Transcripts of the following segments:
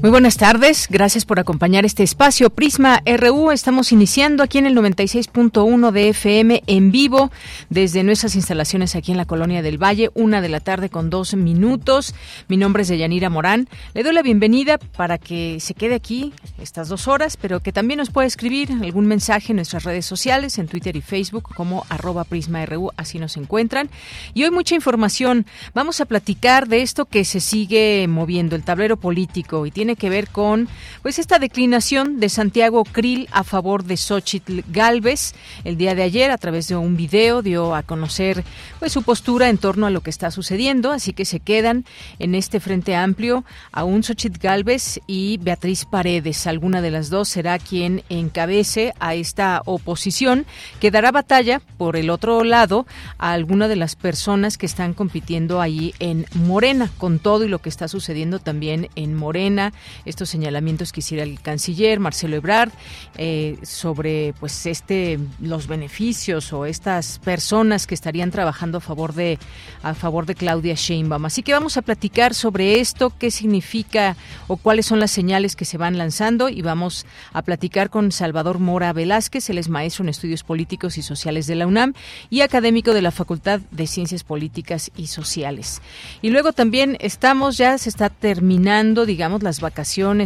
Muy buenas tardes, gracias por acompañar este espacio Prisma RU. Estamos iniciando aquí en el 96.1 de FM en vivo desde nuestras instalaciones aquí en la Colonia del Valle, una de la tarde con dos minutos. Mi nombre es Deyanira Morán. Le doy la bienvenida para que se quede aquí estas dos horas, pero que también nos pueda escribir algún mensaje en nuestras redes sociales, en Twitter y Facebook como arroba Prisma RU, así nos encuentran. Y hoy mucha información. Vamos a platicar de esto que se sigue moviendo, el tablero político y tiene tiene que ver con pues esta declinación de Santiago Krill a favor de Xochitl Galvez. El día de ayer, a través de un video, dio a conocer pues su postura en torno a lo que está sucediendo, así que se quedan en este frente amplio aún Xochitl Galvez y Beatriz Paredes. Alguna de las dos será quien encabece a esta oposición que dará batalla por el otro lado a alguna de las personas que están compitiendo ahí en Morena, con todo y lo que está sucediendo también en Morena, estos señalamientos que hiciera el canciller Marcelo Ebrard eh, sobre pues este los beneficios o estas personas que estarían trabajando a favor de a favor de Claudia Sheinbaum. Así que vamos a platicar sobre esto, qué significa o cuáles son las señales que se van lanzando y vamos a platicar con Salvador Mora Velázquez, él es maestro en estudios políticos y sociales de la UNAM y académico de la Facultad de Ciencias Políticas y Sociales. Y luego también estamos ya se está terminando, digamos, las vacaciones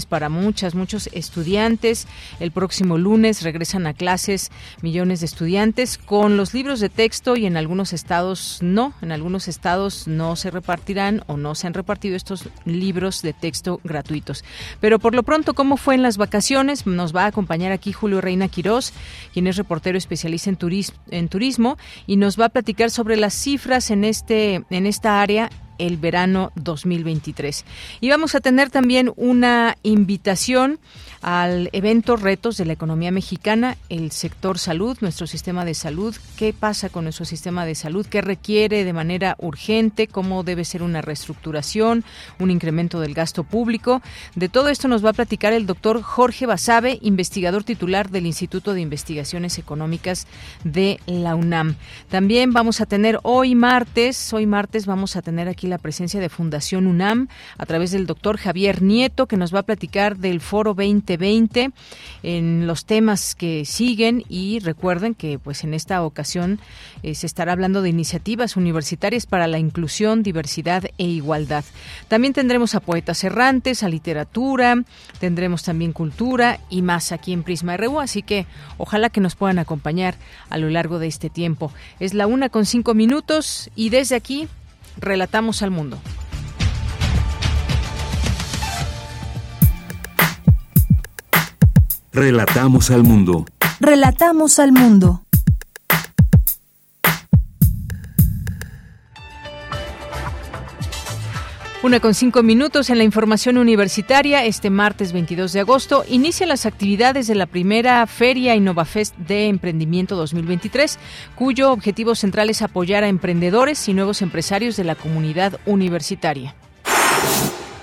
para muchas, muchos estudiantes. El próximo lunes regresan a clases millones de estudiantes con los libros de texto y en algunos estados no, en algunos estados no se repartirán o no se han repartido estos libros de texto gratuitos. Pero por lo pronto, ¿cómo fue en las vacaciones? Nos va a acompañar aquí Julio Reina Quirós, quien es reportero especialista en, turismo, en turismo y nos va a platicar sobre las cifras en este en esta área el verano 2023. Y vamos a tener también una invitación al evento Retos de la Economía Mexicana, el sector salud, nuestro sistema de salud, qué pasa con nuestro sistema de salud, qué requiere de manera urgente, cómo debe ser una reestructuración, un incremento del gasto público. De todo esto nos va a platicar el doctor Jorge Basabe, investigador titular del Instituto de Investigaciones Económicas de la UNAM. También vamos a tener hoy martes, hoy martes vamos a tener aquí la presencia de Fundación UNAM a través del doctor Javier Nieto, que nos va a platicar del Foro 20 2020 en los temas que siguen y recuerden que pues en esta ocasión eh, se estará hablando de iniciativas universitarias para la inclusión, diversidad e igualdad. También tendremos a poetas errantes, a literatura, tendremos también cultura y más aquí en Prisma RU, así que ojalá que nos puedan acompañar a lo largo de este tiempo. Es la una con cinco minutos y desde aquí relatamos al mundo. Relatamos al mundo. Relatamos al mundo. Una con cinco minutos en la información universitaria. Este martes 22 de agosto inician las actividades de la primera Feria InnovaFest de Emprendimiento 2023, cuyo objetivo central es apoyar a emprendedores y nuevos empresarios de la comunidad universitaria.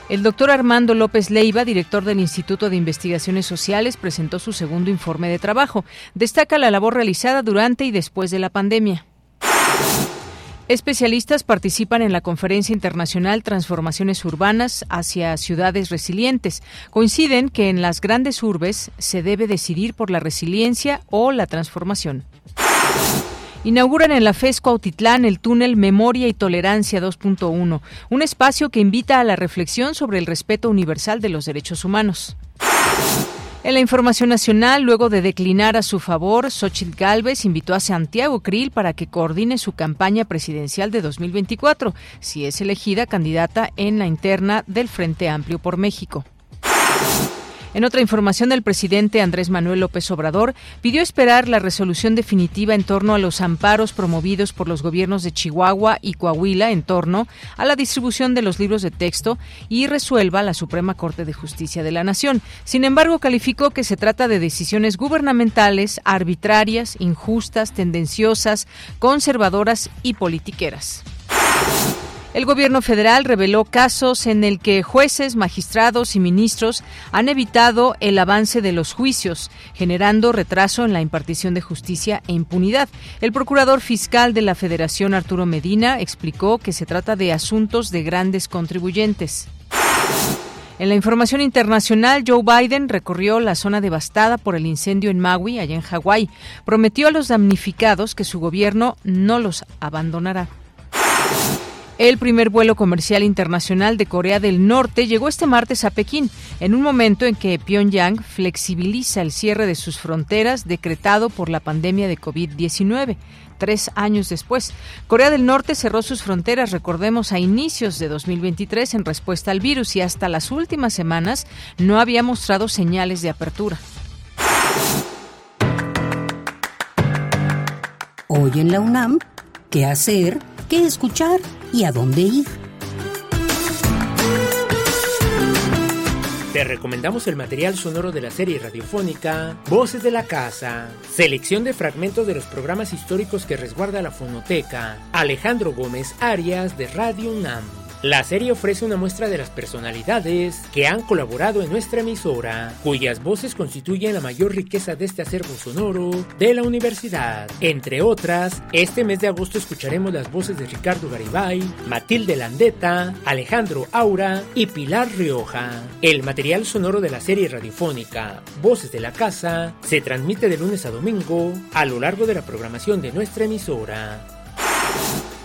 El doctor Armando López Leiva, director del Instituto de Investigaciones Sociales, presentó su segundo informe de trabajo. Destaca la labor realizada durante y después de la pandemia. Especialistas participan en la Conferencia Internacional Transformaciones Urbanas hacia Ciudades Resilientes. Coinciden que en las grandes urbes se debe decidir por la resiliencia o la transformación. Inauguran en la FESCO Autitlán el túnel Memoria y Tolerancia 2.1, un espacio que invita a la reflexión sobre el respeto universal de los derechos humanos. En la información nacional, luego de declinar a su favor, Xochitl Gálvez invitó a Santiago Krill para que coordine su campaña presidencial de 2024, si es elegida candidata en la interna del Frente Amplio por México. En otra información, el presidente Andrés Manuel López Obrador pidió esperar la resolución definitiva en torno a los amparos promovidos por los gobiernos de Chihuahua y Coahuila en torno a la distribución de los libros de texto y resuelva la Suprema Corte de Justicia de la Nación. Sin embargo, calificó que se trata de decisiones gubernamentales arbitrarias, injustas, tendenciosas, conservadoras y politiqueras. El gobierno federal reveló casos en el que jueces, magistrados y ministros han evitado el avance de los juicios, generando retraso en la impartición de justicia e impunidad. El procurador fiscal de la Federación, Arturo Medina, explicó que se trata de asuntos de grandes contribuyentes. En la información internacional, Joe Biden recorrió la zona devastada por el incendio en Maui, allá en Hawái. Prometió a los damnificados que su gobierno no los abandonará. El primer vuelo comercial internacional de Corea del Norte llegó este martes a Pekín, en un momento en que Pyongyang flexibiliza el cierre de sus fronteras decretado por la pandemia de COVID-19 tres años después. Corea del Norte cerró sus fronteras, recordemos, a inicios de 2023 en respuesta al virus y hasta las últimas semanas no había mostrado señales de apertura. Hoy en la UNAM, ¿qué hacer? ¿Qué escuchar? y a dónde ir. Te recomendamos el material sonoro de la serie radiofónica Voces de la Casa, selección de fragmentos de los programas históricos que resguarda la fonoteca Alejandro Gómez Arias de Radio UNAM. La serie ofrece una muestra de las personalidades que han colaborado en nuestra emisora, cuyas voces constituyen la mayor riqueza de este acervo sonoro de la universidad. Entre otras, este mes de agosto escucharemos las voces de Ricardo Garibay, Matilde Landeta, Alejandro Aura y Pilar Rioja. El material sonoro de la serie radiofónica Voces de la Casa se transmite de lunes a domingo a lo largo de la programación de nuestra emisora.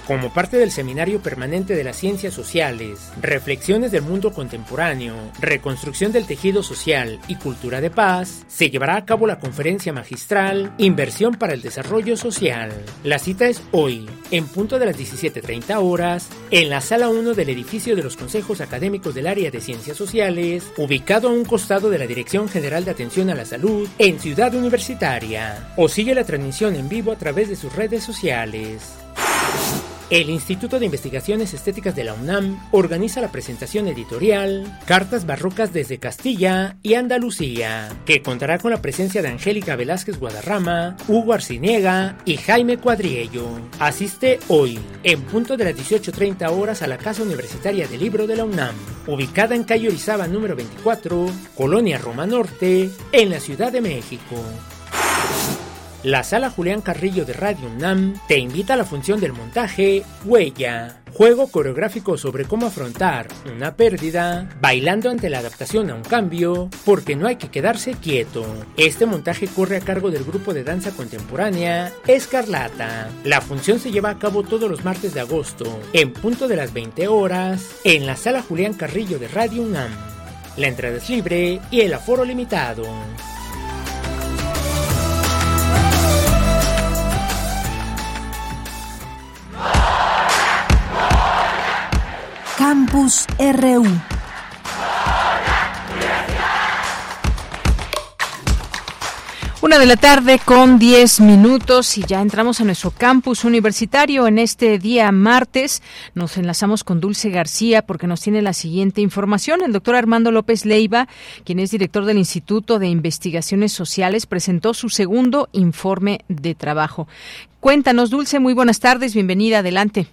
Como parte del Seminario Permanente de las Ciencias Sociales, Reflexiones del Mundo Contemporáneo, Reconstrucción del Tejido Social y Cultura de Paz, se llevará a cabo la conferencia magistral Inversión para el Desarrollo Social. La cita es hoy, en punto de las 17.30 horas, en la sala 1 del edificio de los Consejos Académicos del Área de Ciencias Sociales, ubicado a un costado de la Dirección General de Atención a la Salud en Ciudad Universitaria. O sigue la transmisión en vivo a través de sus redes sociales. El Instituto de Investigaciones Estéticas de la UNAM organiza la presentación editorial Cartas Barrocas desde Castilla y Andalucía, que contará con la presencia de Angélica Velázquez Guadarrama, Hugo Arciniega y Jaime Cuadriello. Asiste hoy, en punto de las 18.30 horas, a la Casa Universitaria del Libro de la UNAM, ubicada en calle Orizaba número 24, Colonia Roma Norte, en la Ciudad de México. La sala Julián Carrillo de Radio UNAM te invita a la función del montaje Huella, juego coreográfico sobre cómo afrontar una pérdida, bailando ante la adaptación a un cambio, porque no hay que quedarse quieto. Este montaje corre a cargo del grupo de danza contemporánea Escarlata. La función se lleva a cabo todos los martes de agosto, en punto de las 20 horas, en la sala Julián Carrillo de Radio UNAM. La entrada es libre y el aforo limitado. Campus RU. Una de la tarde con 10 minutos y ya entramos a nuestro campus universitario en este día martes. Nos enlazamos con Dulce García porque nos tiene la siguiente información. El doctor Armando López Leiva, quien es director del Instituto de Investigaciones Sociales, presentó su segundo informe de trabajo. Cuéntanos, Dulce, muy buenas tardes, bienvenida, adelante.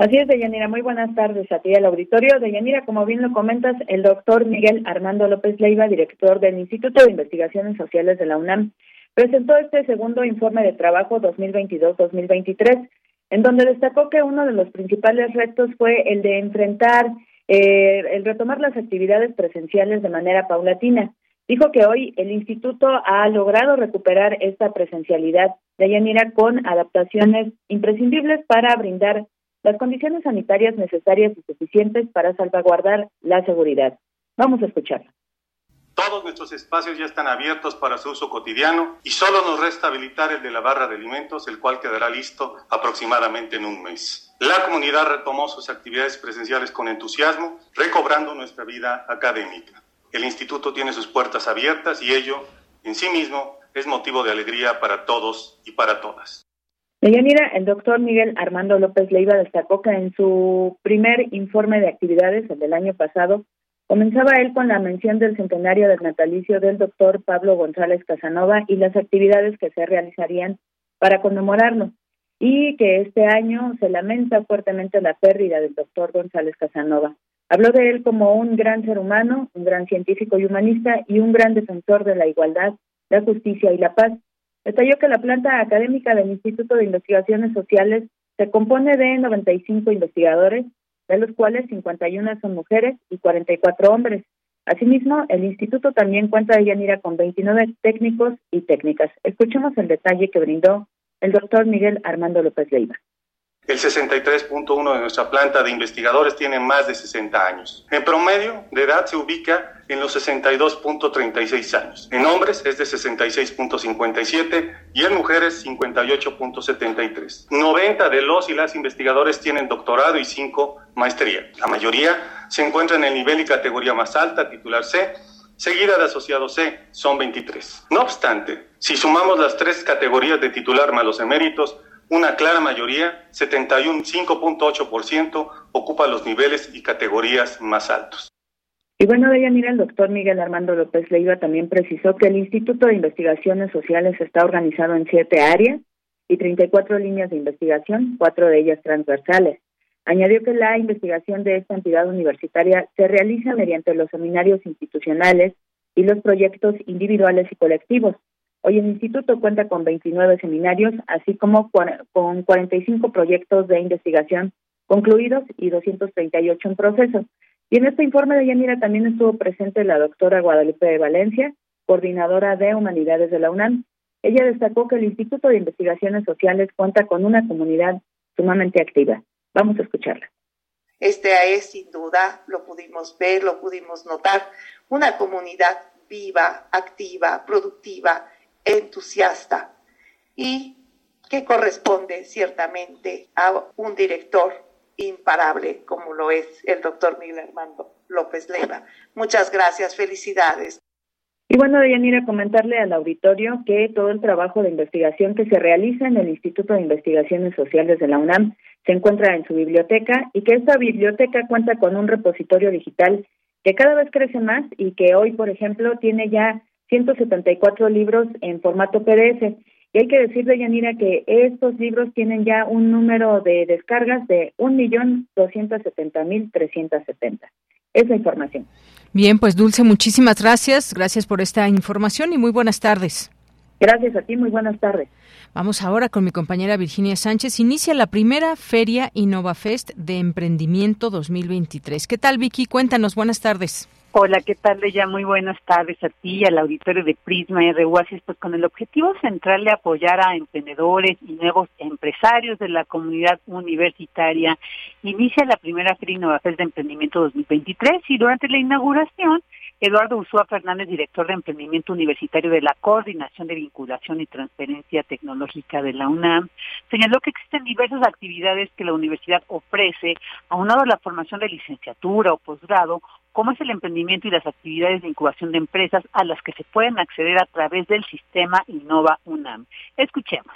Así es, Deyanira. Muy buenas tardes a ti al auditorio. Deyanira, como bien lo comentas, el doctor Miguel Armando López Leiva, director del Instituto de Investigaciones Sociales de la UNAM, presentó este segundo informe de trabajo 2022-2023, en donde destacó que uno de los principales retos fue el de enfrentar, eh, el retomar las actividades presenciales de manera paulatina. Dijo que hoy el instituto ha logrado recuperar esta presencialidad de Yanira con adaptaciones imprescindibles para brindar las condiciones sanitarias necesarias y suficientes para salvaguardar la seguridad. Vamos a escucharla. Todos nuestros espacios ya están abiertos para su uso cotidiano y solo nos resta habilitar el de la barra de alimentos, el cual quedará listo aproximadamente en un mes. La comunidad retomó sus actividades presenciales con entusiasmo, recobrando nuestra vida académica. El instituto tiene sus puertas abiertas y ello, en sí mismo, es motivo de alegría para todos y para todas. Deyanira, el doctor Miguel Armando López Leiva destacó que en su primer informe de actividades, el del año pasado, comenzaba él con la mención del centenario del natalicio del doctor Pablo González Casanova y las actividades que se realizarían para conmemorarlo, y que este año se lamenta fuertemente la pérdida del doctor González Casanova. Habló de él como un gran ser humano, un gran científico y humanista y un gran defensor de la igualdad, la justicia y la paz. Detalló que la planta académica del Instituto de Investigaciones Sociales se compone de 95 investigadores, de los cuales 51 son mujeres y 44 hombres. Asimismo, el instituto también cuenta de Yanira con 29 técnicos y técnicas. Escuchemos el detalle que brindó el doctor Miguel Armando López Leiva. El 63.1 de nuestra planta de investigadores tiene más de 60 años. En promedio de edad se ubica en los 62.36 años. En hombres es de 66.57 y en mujeres 58.73. 90 de los y las investigadores tienen doctorado y 5 maestría. La mayoría se encuentra en el nivel y categoría más alta, titular C, seguida de asociado C, son 23. No obstante, si sumamos las tres categorías de titular más los eméritos, una clara mayoría, 71,5.8%, ocupa los niveles y categorías más altos. Y bueno, de mira, el doctor Miguel Armando López Leiva también precisó que el Instituto de Investigaciones Sociales está organizado en siete áreas y 34 líneas de investigación, cuatro de ellas transversales. Añadió que la investigación de esta entidad universitaria se realiza mediante los seminarios institucionales y los proyectos individuales y colectivos, Hoy el instituto cuenta con 29 seminarios, así como con 45 proyectos de investigación concluidos y 238 en proceso. Y en este informe de Yanira también estuvo presente la doctora Guadalupe de Valencia, coordinadora de Humanidades de la UNAM. Ella destacó que el Instituto de Investigaciones Sociales cuenta con una comunidad sumamente activa. Vamos a escucharla. Esta es, sin duda, lo pudimos ver, lo pudimos notar, una comunidad viva, activa, productiva, entusiasta y que corresponde ciertamente a un director imparable como lo es el doctor Miguel Armando López Leiva. Muchas gracias, felicidades. Y bueno, Deyanira, comentarle al auditorio que todo el trabajo de investigación que se realiza en el Instituto de Investigaciones Sociales de la UNAM se encuentra en su biblioteca y que esta biblioteca cuenta con un repositorio digital que cada vez crece más y que hoy, por ejemplo, tiene ya 174 libros en formato PDF. Y hay que decirle, Yanira, que estos libros tienen ya un número de descargas de 1.270.370. Esa información. Bien, pues Dulce, muchísimas gracias. Gracias por esta información y muy buenas tardes. Gracias a ti, muy buenas tardes. Vamos ahora con mi compañera Virginia Sánchez. Inicia la primera Feria InnovaFest de Emprendimiento 2023. ¿Qué tal, Vicky? Cuéntanos, buenas tardes. Hola, ¿qué tal? Ya muy buenas tardes a ti y al auditorio de Prisma RU. Pues con el objetivo central de apoyar a emprendedores y nuevos empresarios de la comunidad universitaria, inicia la primera Feria Innovación de Emprendimiento 2023 y durante la inauguración Eduardo Ursúa Fernández, director de Emprendimiento Universitario de la Coordinación de Vinculación y Transferencia Tecnológica de la UNAM, señaló que existen diversas actividades que la universidad ofrece, aunado a la formación de licenciatura o posgrado, cómo es el emprendimiento y las actividades de incubación de empresas a las que se pueden acceder a través del sistema Innova UNAM. Escuchemos.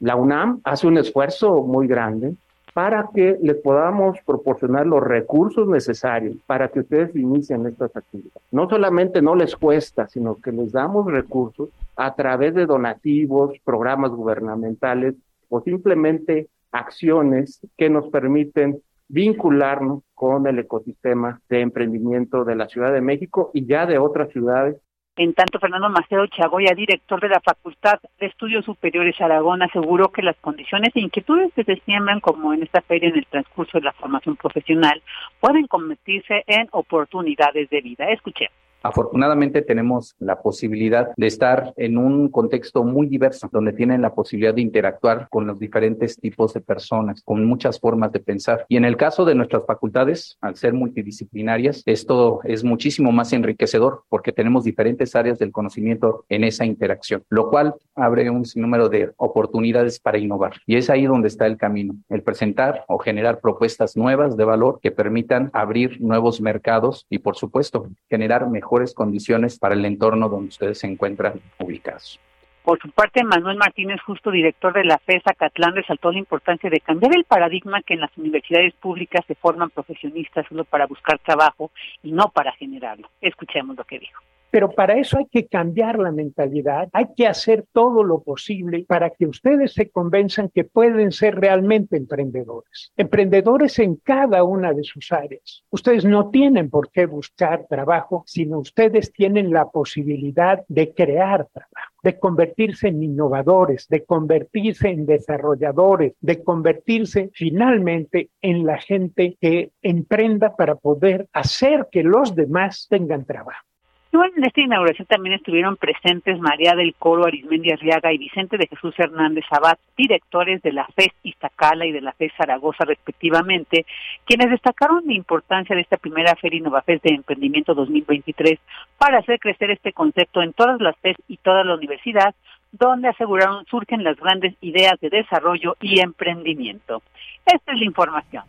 La UNAM hace un esfuerzo muy grande para que les podamos proporcionar los recursos necesarios para que ustedes inicien estas actividades. No solamente no les cuesta, sino que les damos recursos a través de donativos, programas gubernamentales o simplemente acciones que nos permiten vincularnos con el ecosistema de emprendimiento de la Ciudad de México y ya de otras ciudades. En tanto, Fernando Macedo Chagoya, director de la Facultad de Estudios Superiores Aragón, aseguró que las condiciones e inquietudes que se siembran, como en esta feria en el transcurso de la formación profesional, pueden convertirse en oportunidades de vida. Escuchemos Afortunadamente tenemos la posibilidad de estar en un contexto muy diverso, donde tienen la posibilidad de interactuar con los diferentes tipos de personas, con muchas formas de pensar. Y en el caso de nuestras facultades, al ser multidisciplinarias, esto es muchísimo más enriquecedor porque tenemos diferentes áreas del conocimiento en esa interacción, lo cual abre un sinnúmero de oportunidades para innovar. Y es ahí donde está el camino, el presentar o generar propuestas nuevas de valor que permitan abrir nuevos mercados y, por supuesto, generar mejor condiciones para el entorno donde ustedes se encuentran ubicados. Por su parte, Manuel Martínez, justo director de la FESA Catlán, resaltó la importancia de cambiar el paradigma que en las universidades públicas se forman profesionistas solo para buscar trabajo y no para generarlo. Escuchemos lo que dijo. Pero para eso hay que cambiar la mentalidad, hay que hacer todo lo posible para que ustedes se convenzan que pueden ser realmente emprendedores, emprendedores en cada una de sus áreas. Ustedes no tienen por qué buscar trabajo, sino ustedes tienen la posibilidad de crear trabajo de convertirse en innovadores, de convertirse en desarrolladores, de convertirse finalmente en la gente que emprenda para poder hacer que los demás tengan trabajo en esta inauguración también estuvieron presentes María del Coro Arismendi Arriaga y Vicente de Jesús Hernández Abad, directores de la FES Iztacala y de la FES Zaragoza respectivamente, quienes destacaron la importancia de esta primera Feria InnovaFest de Emprendimiento 2023 para hacer crecer este concepto en todas las FES y toda la universidad, donde aseguraron surgen las grandes ideas de desarrollo y emprendimiento. Esta es la información.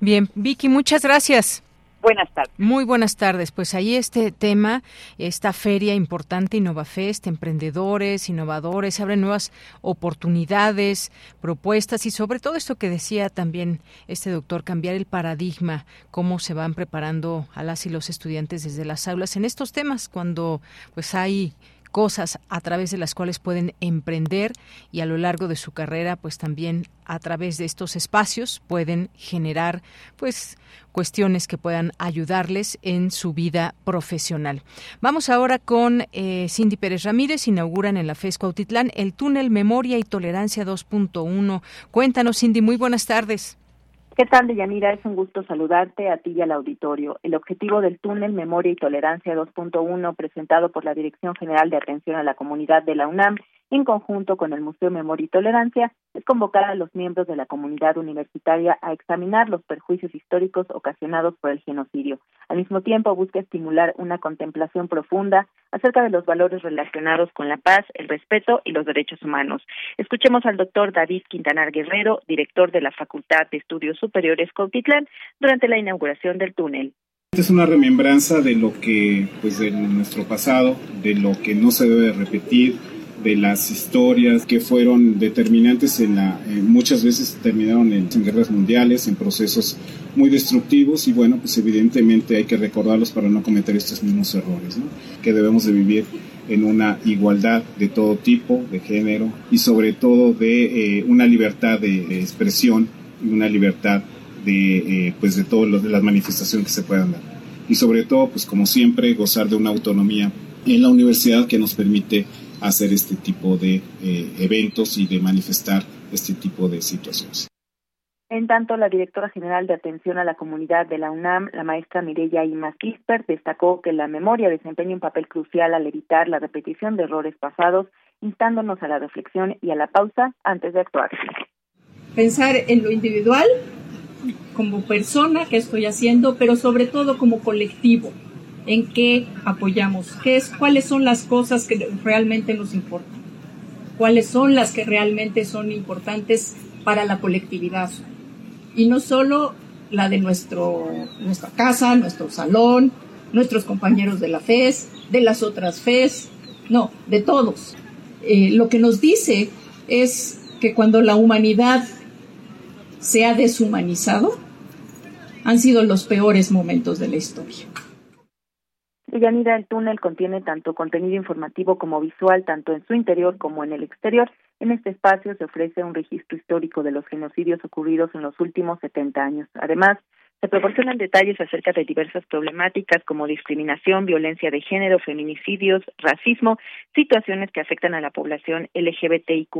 Bien, Vicky, muchas gracias. Buenas tardes. Muy buenas tardes. Pues ahí este tema, esta feria importante, InnovaFest, emprendedores, innovadores, abre nuevas oportunidades, propuestas y sobre todo esto que decía también este doctor, cambiar el paradigma, cómo se van preparando a las y los estudiantes desde las aulas en estos temas cuando pues hay cosas a través de las cuales pueden emprender y a lo largo de su carrera pues también a través de estos espacios pueden generar pues cuestiones que puedan ayudarles en su vida profesional. Vamos ahora con eh, Cindy Pérez Ramírez, inauguran en la FESCO Autitlán el túnel Memoria y Tolerancia 2.1. Cuéntanos Cindy, muy buenas tardes. ¿Qué tal, Deyanira? Es un gusto saludarte a ti y al auditorio. El objetivo del túnel Memoria y Tolerancia 2.1, presentado por la Dirección General de Atención a la Comunidad de la UNAM, en conjunto con el Museo Memoria y Tolerancia, es convocar a los miembros de la comunidad universitaria a examinar los perjuicios históricos ocasionados por el genocidio. Al mismo tiempo, busca estimular una contemplación profunda acerca de los valores relacionados con la paz, el respeto y los derechos humanos. Escuchemos al doctor David Quintanar Guerrero, director de la Facultad de Estudios Superiores Cautitlán, durante la inauguración del túnel. Esta es una remembranza de lo que, pues, de nuestro pasado, de lo que no se debe repetir, de las historias que fueron determinantes en la, eh, muchas veces terminaron en, guerras mundiales, en procesos muy destructivos y bueno, pues evidentemente hay que recordarlos para no cometer estos mismos errores, ¿no? que debemos de vivir en una igualdad de todo tipo, de género y sobre todo de eh, una libertad de, expresión y una libertad de, eh, pues de todas las manifestaciones que se puedan dar. Y sobre todo, pues como siempre, gozar de una autonomía en la universidad que nos permite hacer este tipo de eh, eventos y de manifestar este tipo de situaciones. En tanto, la directora general de Atención a la Comunidad de la UNAM, la maestra Mireya Ima Kisper, destacó que la memoria desempeña un papel crucial al evitar la repetición de errores pasados, instándonos a la reflexión y a la pausa antes de actuar. Pensar en lo individual, como persona que estoy haciendo, pero sobre todo como colectivo en qué apoyamos, qué es, cuáles son las cosas que realmente nos importan, cuáles son las que realmente son importantes para la colectividad. Y no solo la de nuestro, nuestra casa, nuestro salón, nuestros compañeros de la FES, de las otras FES, no, de todos. Eh, lo que nos dice es que cuando la humanidad se ha deshumanizado, han sido los peores momentos de la historia. Yanira, el túnel contiene tanto contenido informativo como visual, tanto en su interior como en el exterior. En este espacio se ofrece un registro histórico de los genocidios ocurridos en los últimos 70 años. Además, se proporcionan detalles acerca de diversas problemáticas como discriminación, violencia de género, feminicidios, racismo, situaciones que afectan a la población LGBTIQ,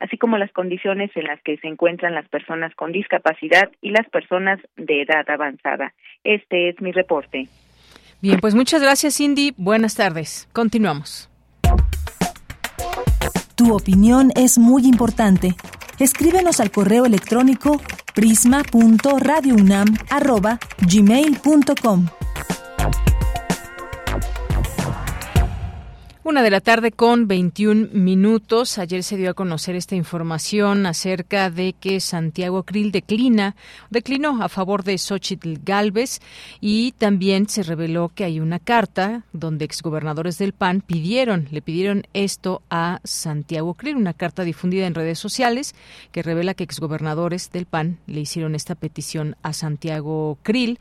así como las condiciones en las que se encuentran las personas con discapacidad y las personas de edad avanzada. Este es mi reporte. Bien, pues muchas gracias, Cindy. Buenas tardes. Continuamos. Tu opinión es muy importante. Escríbenos al correo electrónico prisma.radiounam@gmail.com. Una de la tarde con 21 minutos. Ayer se dio a conocer esta información acerca de que Santiago Krill declina, declinó a favor de Xochitl Galvez y también se reveló que hay una carta donde exgobernadores del PAN pidieron, le pidieron esto a Santiago Krill, una carta difundida en redes sociales que revela que exgobernadores del PAN le hicieron esta petición a Santiago Krill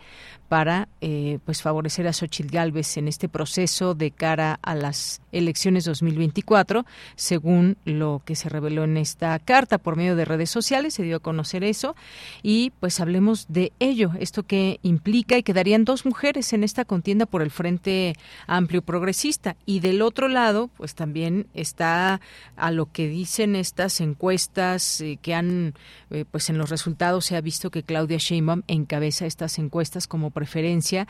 para eh, pues favorecer a Xochitl Galvez en este proceso de cara a las elecciones 2024, según lo que se reveló en esta carta por medio de redes sociales, se dio a conocer eso y pues hablemos de ello, esto que implica y quedarían dos mujeres en esta contienda por el Frente Amplio Progresista y del otro lado pues también está a lo que dicen estas encuestas eh, que han eh, pues en los resultados se ha visto que Claudia Sheinbaum encabeza estas encuestas como preferencia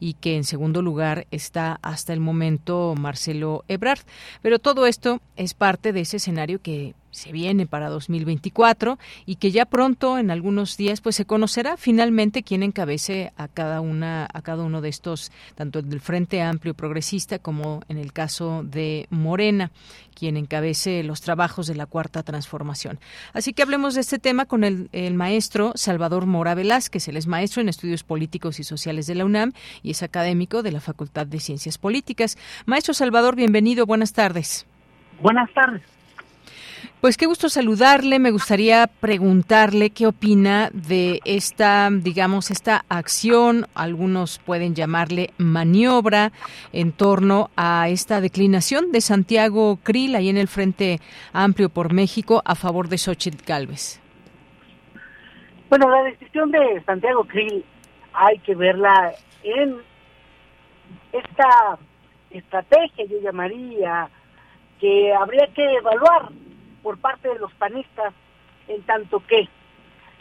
y que en segundo lugar está hasta el momento Marcelo Ebrard. Pero todo esto es parte de ese escenario que se viene para 2024 y que ya pronto en algunos días pues se conocerá finalmente quién encabece a cada una a cada uno de estos tanto del Frente Amplio Progresista como en el caso de Morena quien encabece los trabajos de la cuarta transformación. Así que hablemos de este tema con el, el maestro Salvador Mora Velázquez. Él es maestro en estudios políticos y sociales de la UNAM y es académico de la Facultad de Ciencias Políticas. Maestro Salvador, bienvenido. Buenas tardes. Buenas tardes. Pues qué gusto saludarle. Me gustaría preguntarle qué opina de esta, digamos, esta acción, algunos pueden llamarle maniobra, en torno a esta declinación de Santiago Krill ahí en el Frente Amplio por México a favor de Xochitl Galvez. Bueno, la decisión de Santiago Krill hay que verla en esta estrategia, yo llamaría, que habría que evaluar por parte de los panistas, en tanto que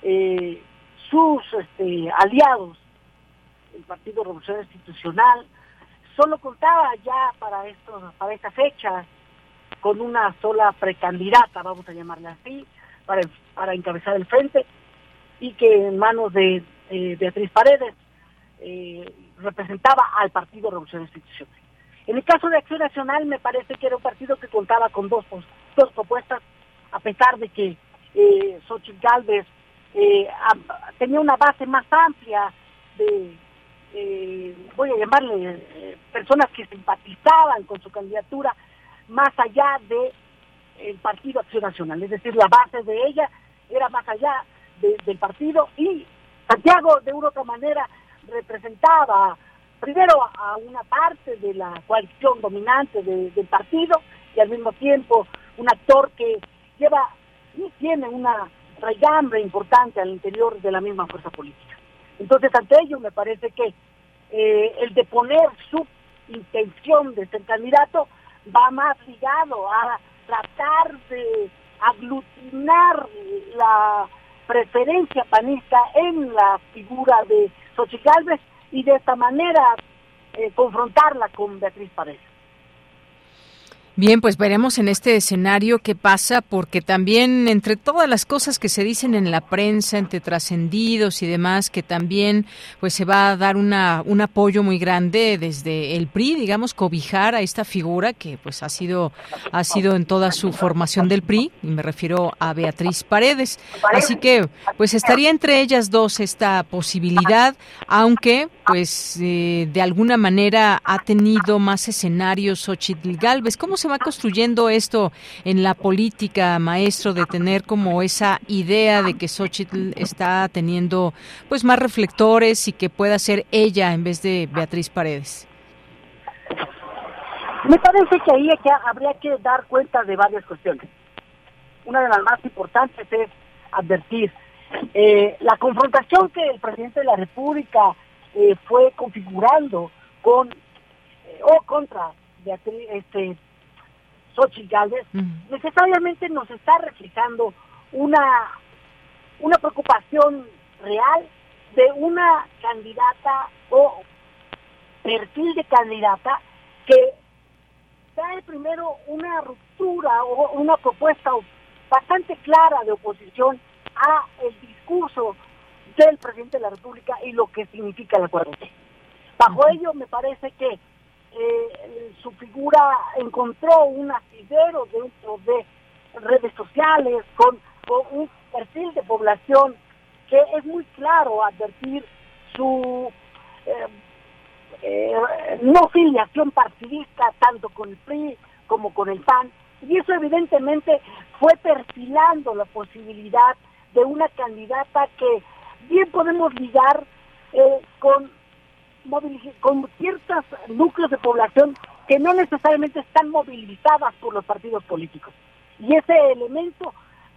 eh, sus este, aliados, el Partido Revolución Institucional, solo contaba ya para, estos, para esta fecha con una sola precandidata, vamos a llamarla así, para, para encabezar el frente, y que en manos de eh, Beatriz Paredes eh, representaba al Partido Revolución Institucional. En el caso de Acción Nacional me parece que era un partido que contaba con dos, dos propuestas, a pesar de que eh, Xochitl Galvez eh, tenía una base más amplia de, eh, voy a llamarle, eh, personas que simpatizaban con su candidatura, más allá de el Partido Acción Nacional. Es decir, la base de ella era más allá del partido y Santiago, de una u otra manera, representaba primero a una parte de la coalición dominante del partido y al mismo tiempo un actor que lleva tiene una raigambre importante al interior de la misma fuerza política. Entonces, ante ello, me parece que eh, el de poner su intención de ser candidato va más ligado a tratar de aglutinar la preferencia panista en la figura de Xochitl Gálvez y de esta manera eh, confrontarla con Beatriz Paredes. Bien, pues veremos en este escenario qué pasa, porque también entre todas las cosas que se dicen en la prensa, entre trascendidos y demás, que también pues se va a dar una, un apoyo muy grande desde el PRI, digamos, cobijar a esta figura que pues ha sido, ha sido en toda su formación del PRI, y me refiero a Beatriz Paredes. Así que pues estaría entre ellas dos esta posibilidad, aunque pues eh, de alguna manera ha tenido más escenarios Xochitl Galvez. ¿Cómo se va construyendo esto en la política, maestro, de tener como esa idea de que Xochitl está teniendo pues más reflectores y que pueda ser ella en vez de Beatriz Paredes? Me parece que ahí habría que dar cuenta de varias cuestiones. Una de las más importantes es advertir eh, la confrontación que el presidente de la República eh, fue configurando con eh, o contra Beatriz, este, Xochitl Gálvez, necesariamente nos está reflejando una, una preocupación real de una candidata o perfil de candidata que trae primero una ruptura o una propuesta bastante clara de oposición a el discurso del presidente de la República y lo que significa la 4 Bajo ello me parece que eh, su figura encontró un asidero dentro de redes sociales con, un perfil de población que es muy claro advertir su eh, eh, no filiación partidista tanto con el PRI como con el PAN y eso evidentemente fue perfilando la posibilidad de una candidata que bien podemos ligar con, con ciertos núcleos de población que no necesariamente están movilizadas por los partidos políticos. Y ese elemento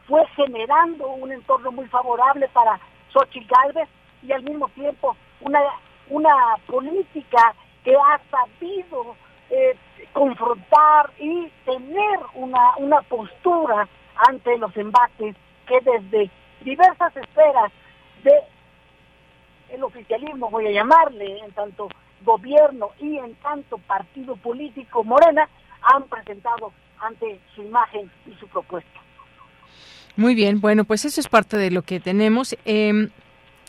fue generando un entorno muy favorable para Xochitl Gálvez y al mismo tiempo una, una política que ha sabido eh, confrontar y tener una, una postura ante los embates que desde diversas esferas de el oficialismo, voy a llamarle, en tanto gobierno y en tanto partido político Morena, han presentado ante su imagen y su propuesta. Muy bien, bueno, pues eso es parte de lo que tenemos. Eh,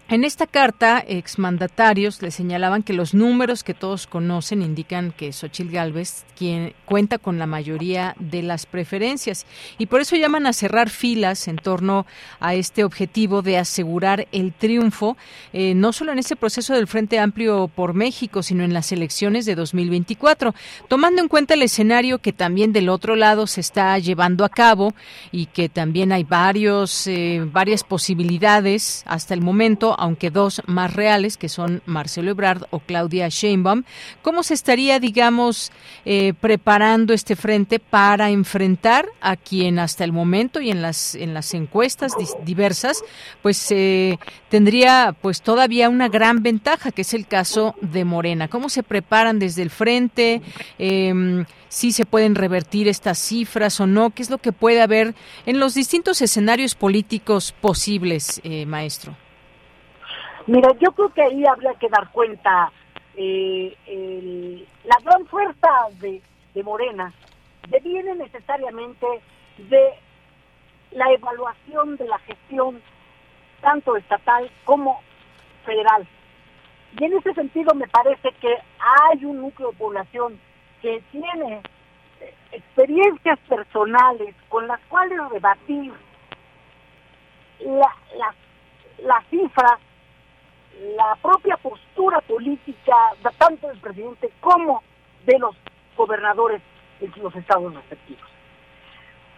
en esta carta, exmandatarios le señalaban que los números que todos conocen indican que Xochitl Gálvez quien cuenta con la mayoría de las preferencias y por eso llaman a cerrar filas en torno a este objetivo de asegurar el triunfo, eh, no solo en este proceso del Frente Amplio por México, sino en las elecciones de 2024, tomando en cuenta el escenario que también del otro lado se está llevando a cabo y que también hay varios, eh, varias posibilidades hasta el momento aunque dos más reales, que son Marcelo Ebrard o Claudia Sheinbaum. ¿Cómo se estaría, digamos, eh, preparando este frente para enfrentar a quien hasta el momento y en las en las encuestas diversas, pues eh, tendría pues todavía una gran ventaja, que es el caso de Morena? ¿Cómo se preparan desde el frente? Eh, si se pueden revertir estas cifras o no, qué es lo que puede haber en los distintos escenarios políticos posibles, eh, maestro. Mira, yo creo que ahí habría que dar cuenta eh, la gran fuerza de, de Morena deviene necesariamente de la evaluación de la gestión tanto estatal como federal. Y en ese sentido me parece que hay un núcleo de población que tiene eh, experiencias personales con las cuales debatir la, las, las cifras la propia postura política tanto del presidente como de los gobernadores en los estados respectivos.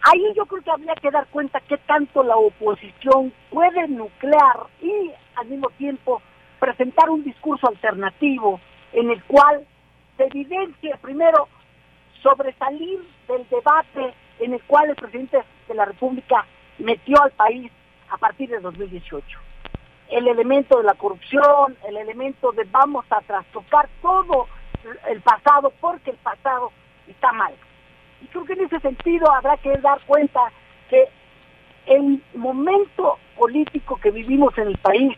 Ahí yo creo que habría que dar cuenta que tanto la oposición puede nuclear y al mismo tiempo presentar un discurso alternativo en el cual se evidencie primero sobresalir del debate en el cual el presidente de la República metió al país a partir de 2018 el elemento de la corrupción, el elemento de vamos a trastocar todo el pasado porque el pasado está mal. Y creo que en ese sentido habrá que dar cuenta que el momento político que vivimos en el país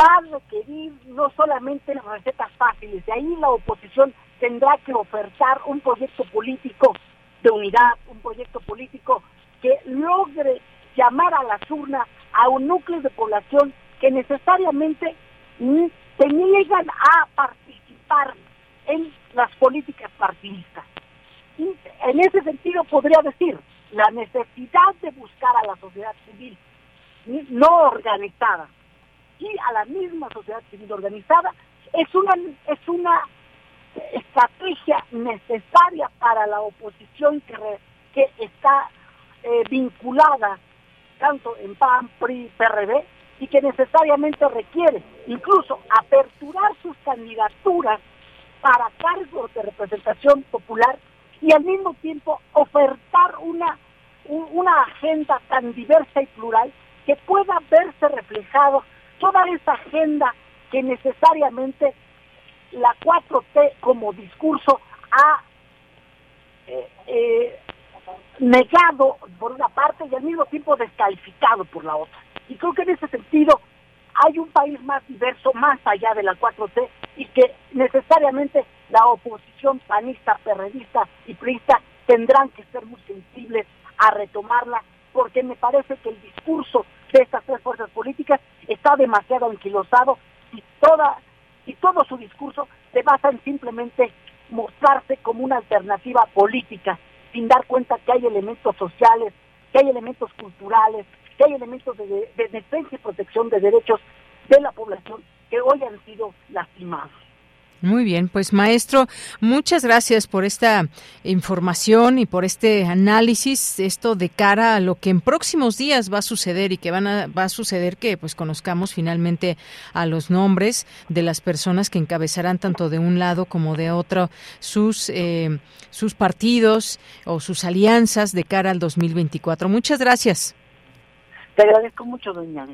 va a requerir no solamente recetas fáciles, de ahí la oposición tendrá que ofertar un proyecto político de unidad, un proyecto político que logre llamar a las urnas a un núcleo de población que necesariamente se niegan a participar en las políticas partidistas. En ese sentido podría decir, la necesidad de buscar a la sociedad civil no organizada y a la misma sociedad civil organizada es una es una estrategia necesaria para la oposición que, que está eh, vinculada tanto en PAN, PRI, PRD, y que necesariamente requiere incluso aperturar sus candidaturas para cargos de representación popular y al mismo tiempo ofertar una, una agenda tan diversa y plural que pueda verse reflejado toda esa agenda que necesariamente la 4T como discurso ha eh, eh, negado por una parte y al mismo tiempo descalificado por la otra. Y creo que en ese sentido hay un país más diverso, más allá de la 4T, y que necesariamente la oposición panista, perredista y priista tendrán que ser muy sensibles a retomarla, porque me parece que el discurso de estas tres fuerzas políticas está demasiado anquilosado y toda y todo su discurso se basa en simplemente mostrarse como una alternativa política, sin dar cuenta que hay elementos sociales, que hay elementos culturales, que hay elementos de, de defensa y protección de derechos de la población que hoy han sido lastimados. Muy bien, pues maestro, muchas gracias por esta información y por este análisis, esto de cara a lo que en próximos días va a suceder y que van a, va a suceder que pues conozcamos finalmente a los nombres de las personas que encabezarán tanto de un lado como de otro sus eh, sus partidos o sus alianzas de cara al 2024. Muchas gracias. Te agradezco mucho, doña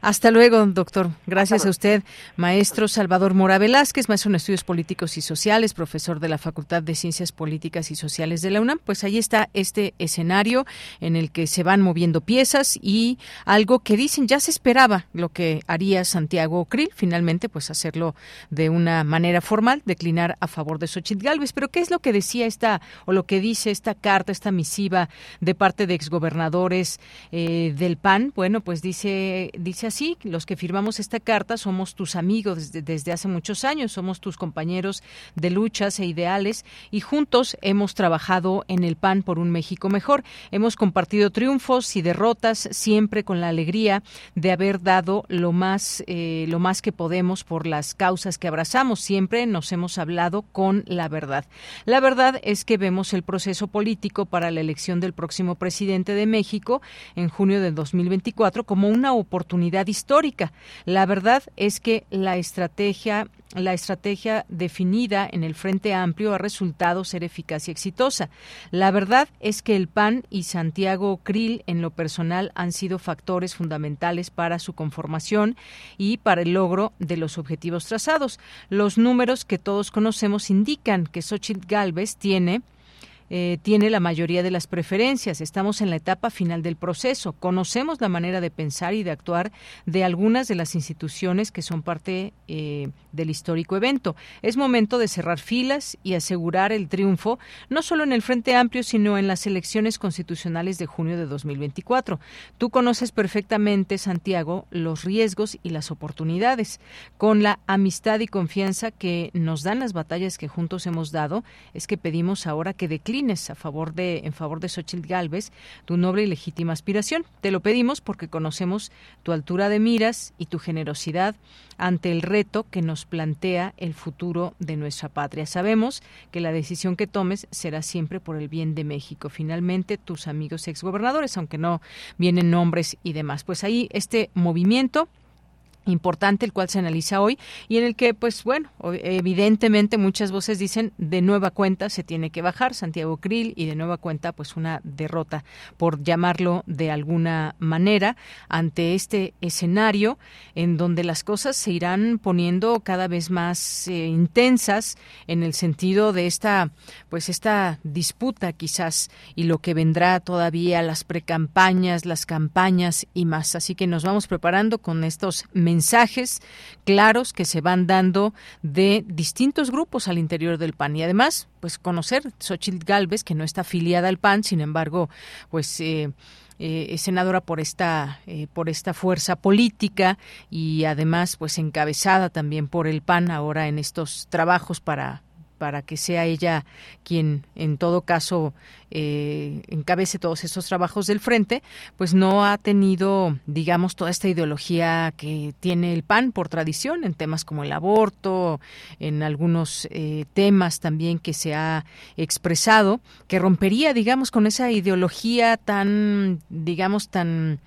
hasta luego, doctor. Gracias a usted, maestro Salvador Mora Velázquez, maestro en estudios políticos y sociales, profesor de la Facultad de Ciencias Políticas y Sociales de la UNAM. Pues ahí está este escenario en el que se van moviendo piezas y algo que dicen ya se esperaba lo que haría Santiago Krill, finalmente, pues hacerlo de una manera formal, declinar a favor de Xochitl Galvez. Pero ¿qué es lo que decía esta o lo que dice esta carta, esta misiva de parte de exgobernadores eh, del PAN? Bueno, pues dice dice así, los que firmamos esta carta somos tus amigos desde, desde, hace muchos años, somos tus compañeros de luchas e ideales y juntos hemos trabajado en el PAN por un México mejor. Hemos compartido triunfos y derrotas siempre con la alegría de haber dado lo más, eh, lo más que podemos por las causas que abrazamos. Siempre nos hemos hablado con la verdad. La verdad es que vemos el proceso político para la elección del próximo presidente de México en junio de 2024 como una oportunidad histórica. La verdad es que la estrategia la estrategia definida en el Frente Amplio ha resultado ser eficaz y exitosa. La verdad es que el PAN y Santiago Krill en lo personal han sido factores fundamentales para su conformación y para el logro de los objetivos trazados. Los números que todos conocemos indican que Xochitl Galvez tiene eh, tiene la mayoría de las preferencias. Estamos en la etapa final del proceso. Conocemos la manera de pensar y de actuar de algunas de las instituciones que son parte eh, del histórico evento. Es momento de cerrar filas y asegurar el triunfo, no solo en el Frente Amplio, sino en las elecciones constitucionales de junio de 2024. Tú conoces perfectamente, Santiago, los riesgos y las oportunidades. Con la amistad y confianza que nos dan las batallas que juntos hemos dado, es que pedimos ahora que decline a favor de, en favor de Xochitl Galvez tu noble y legítima aspiración. Te lo pedimos porque conocemos tu altura de miras y tu generosidad ante el reto que nos plantea el futuro de nuestra patria. Sabemos que la decisión que tomes será siempre por el bien de México. Finalmente, tus amigos exgobernadores, aunque no vienen nombres y demás. Pues ahí este movimiento importante el cual se analiza hoy y en el que pues bueno evidentemente muchas voces dicen de nueva cuenta se tiene que bajar Santiago Krill y de nueva cuenta pues una derrota por llamarlo de alguna manera ante este escenario en donde las cosas se irán poniendo cada vez más eh, intensas en el sentido de esta pues esta disputa quizás y lo que vendrá todavía las precampañas las campañas y más. Así que nos vamos preparando con estos mensajes mensajes claros que se van dando de distintos grupos al interior del PAN y además pues conocer Xochitl Galvez que no está afiliada al PAN sin embargo pues eh, eh, es senadora por esta eh, por esta fuerza política y además pues encabezada también por el PAN ahora en estos trabajos para para que sea ella quien en todo caso eh, encabece todos estos trabajos del frente, pues no ha tenido, digamos, toda esta ideología que tiene el PAN por tradición en temas como el aborto, en algunos eh, temas también que se ha expresado, que rompería, digamos, con esa ideología tan, digamos, tan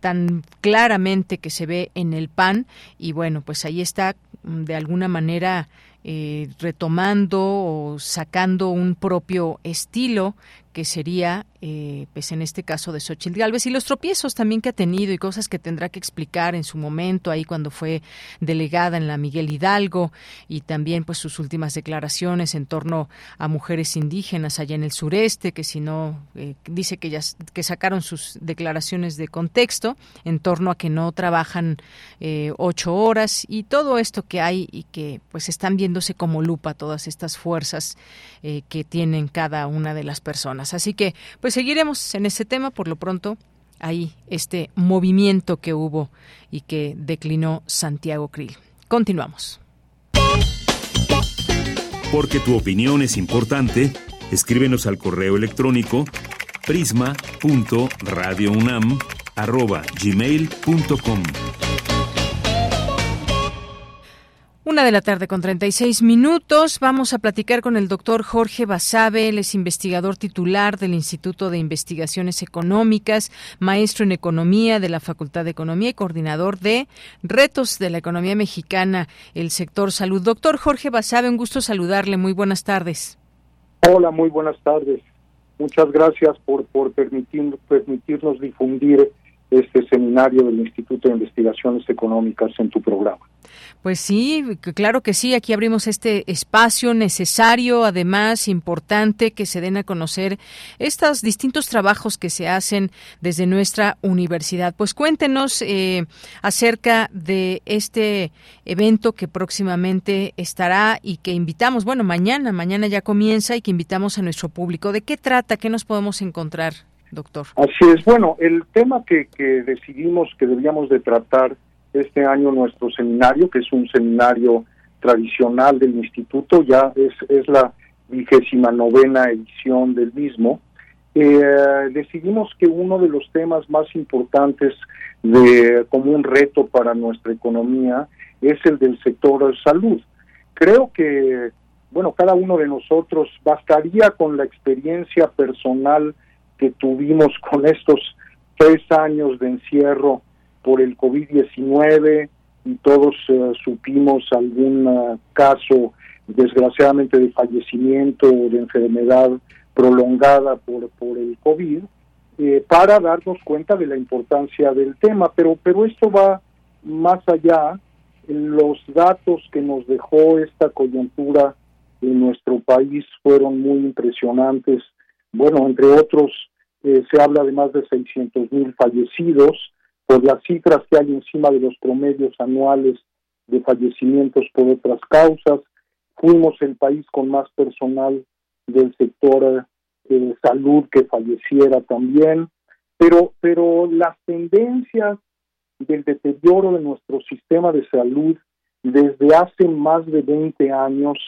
tan claramente que se ve en el PAN. Y bueno, pues ahí está de alguna manera eh, retomando o sacando un propio estilo que sería, eh, pues en este caso de Xochitl Galvez, y los tropiezos también que ha tenido y cosas que tendrá que explicar en su momento, ahí cuando fue delegada en la Miguel Hidalgo, y también pues sus últimas declaraciones en torno a mujeres indígenas allá en el sureste, que si no, eh, dice que ya que sacaron sus declaraciones de contexto en torno a que no trabajan eh, ocho horas y todo esto que hay y que pues están viéndose como lupa todas estas fuerzas que tienen cada una de las personas. Así que pues seguiremos en ese tema por lo pronto ahí este movimiento que hubo y que declinó Santiago Krill. Continuamos. Porque tu opinión es importante, escríbenos al correo electrónico prisma.radiounam@gmail.com. Una de la tarde con 36 minutos. Vamos a platicar con el doctor Jorge Basabe. Él es investigador titular del Instituto de Investigaciones Económicas, maestro en Economía de la Facultad de Economía y coordinador de Retos de la Economía Mexicana, el sector salud. Doctor Jorge Basabe, un gusto saludarle. Muy buenas tardes. Hola, muy buenas tardes. Muchas gracias por, por permitir, permitirnos difundir este seminario del Instituto de Investigaciones Económicas en tu programa. Pues sí, claro que sí. Aquí abrimos este espacio necesario, además importante, que se den a conocer estos distintos trabajos que se hacen desde nuestra universidad. Pues cuéntenos eh, acerca de este evento que próximamente estará y que invitamos, bueno, mañana, mañana ya comienza y que invitamos a nuestro público. ¿De qué trata? ¿Qué nos podemos encontrar, doctor? Así es. Bueno, el tema que, decidimos que debíamos de tratar este año nuestro seminario, que es un seminario tradicional del instituto, ya es, es la vigésima novena edición del mismo. Eh, decidimos que uno de los temas más importantes de, como un reto para nuestra economía es el del sector salud. Creo que, bueno, cada uno de nosotros bastaría con la experiencia personal que tuvimos con estos tres años de encierro por el COVID-19 y todos eh, supimos algún eh, caso desgraciadamente de fallecimiento o de enfermedad prolongada por, por el COVID, eh, para darnos cuenta de la importancia del tema. Pero, pero esto va más allá. Los datos que nos dejó esta coyuntura en nuestro país fueron muy impresionantes. Bueno, entre otros, se habla de más de 600 mil fallecidos, por las cifras que hay encima de los promedios anuales de fallecimientos por otras causas. Fuimos el país con más personal del sector eh, salud que falleciera también, pero, pero las tendencias del deterioro de nuestro sistema de salud desde hace más de 20 años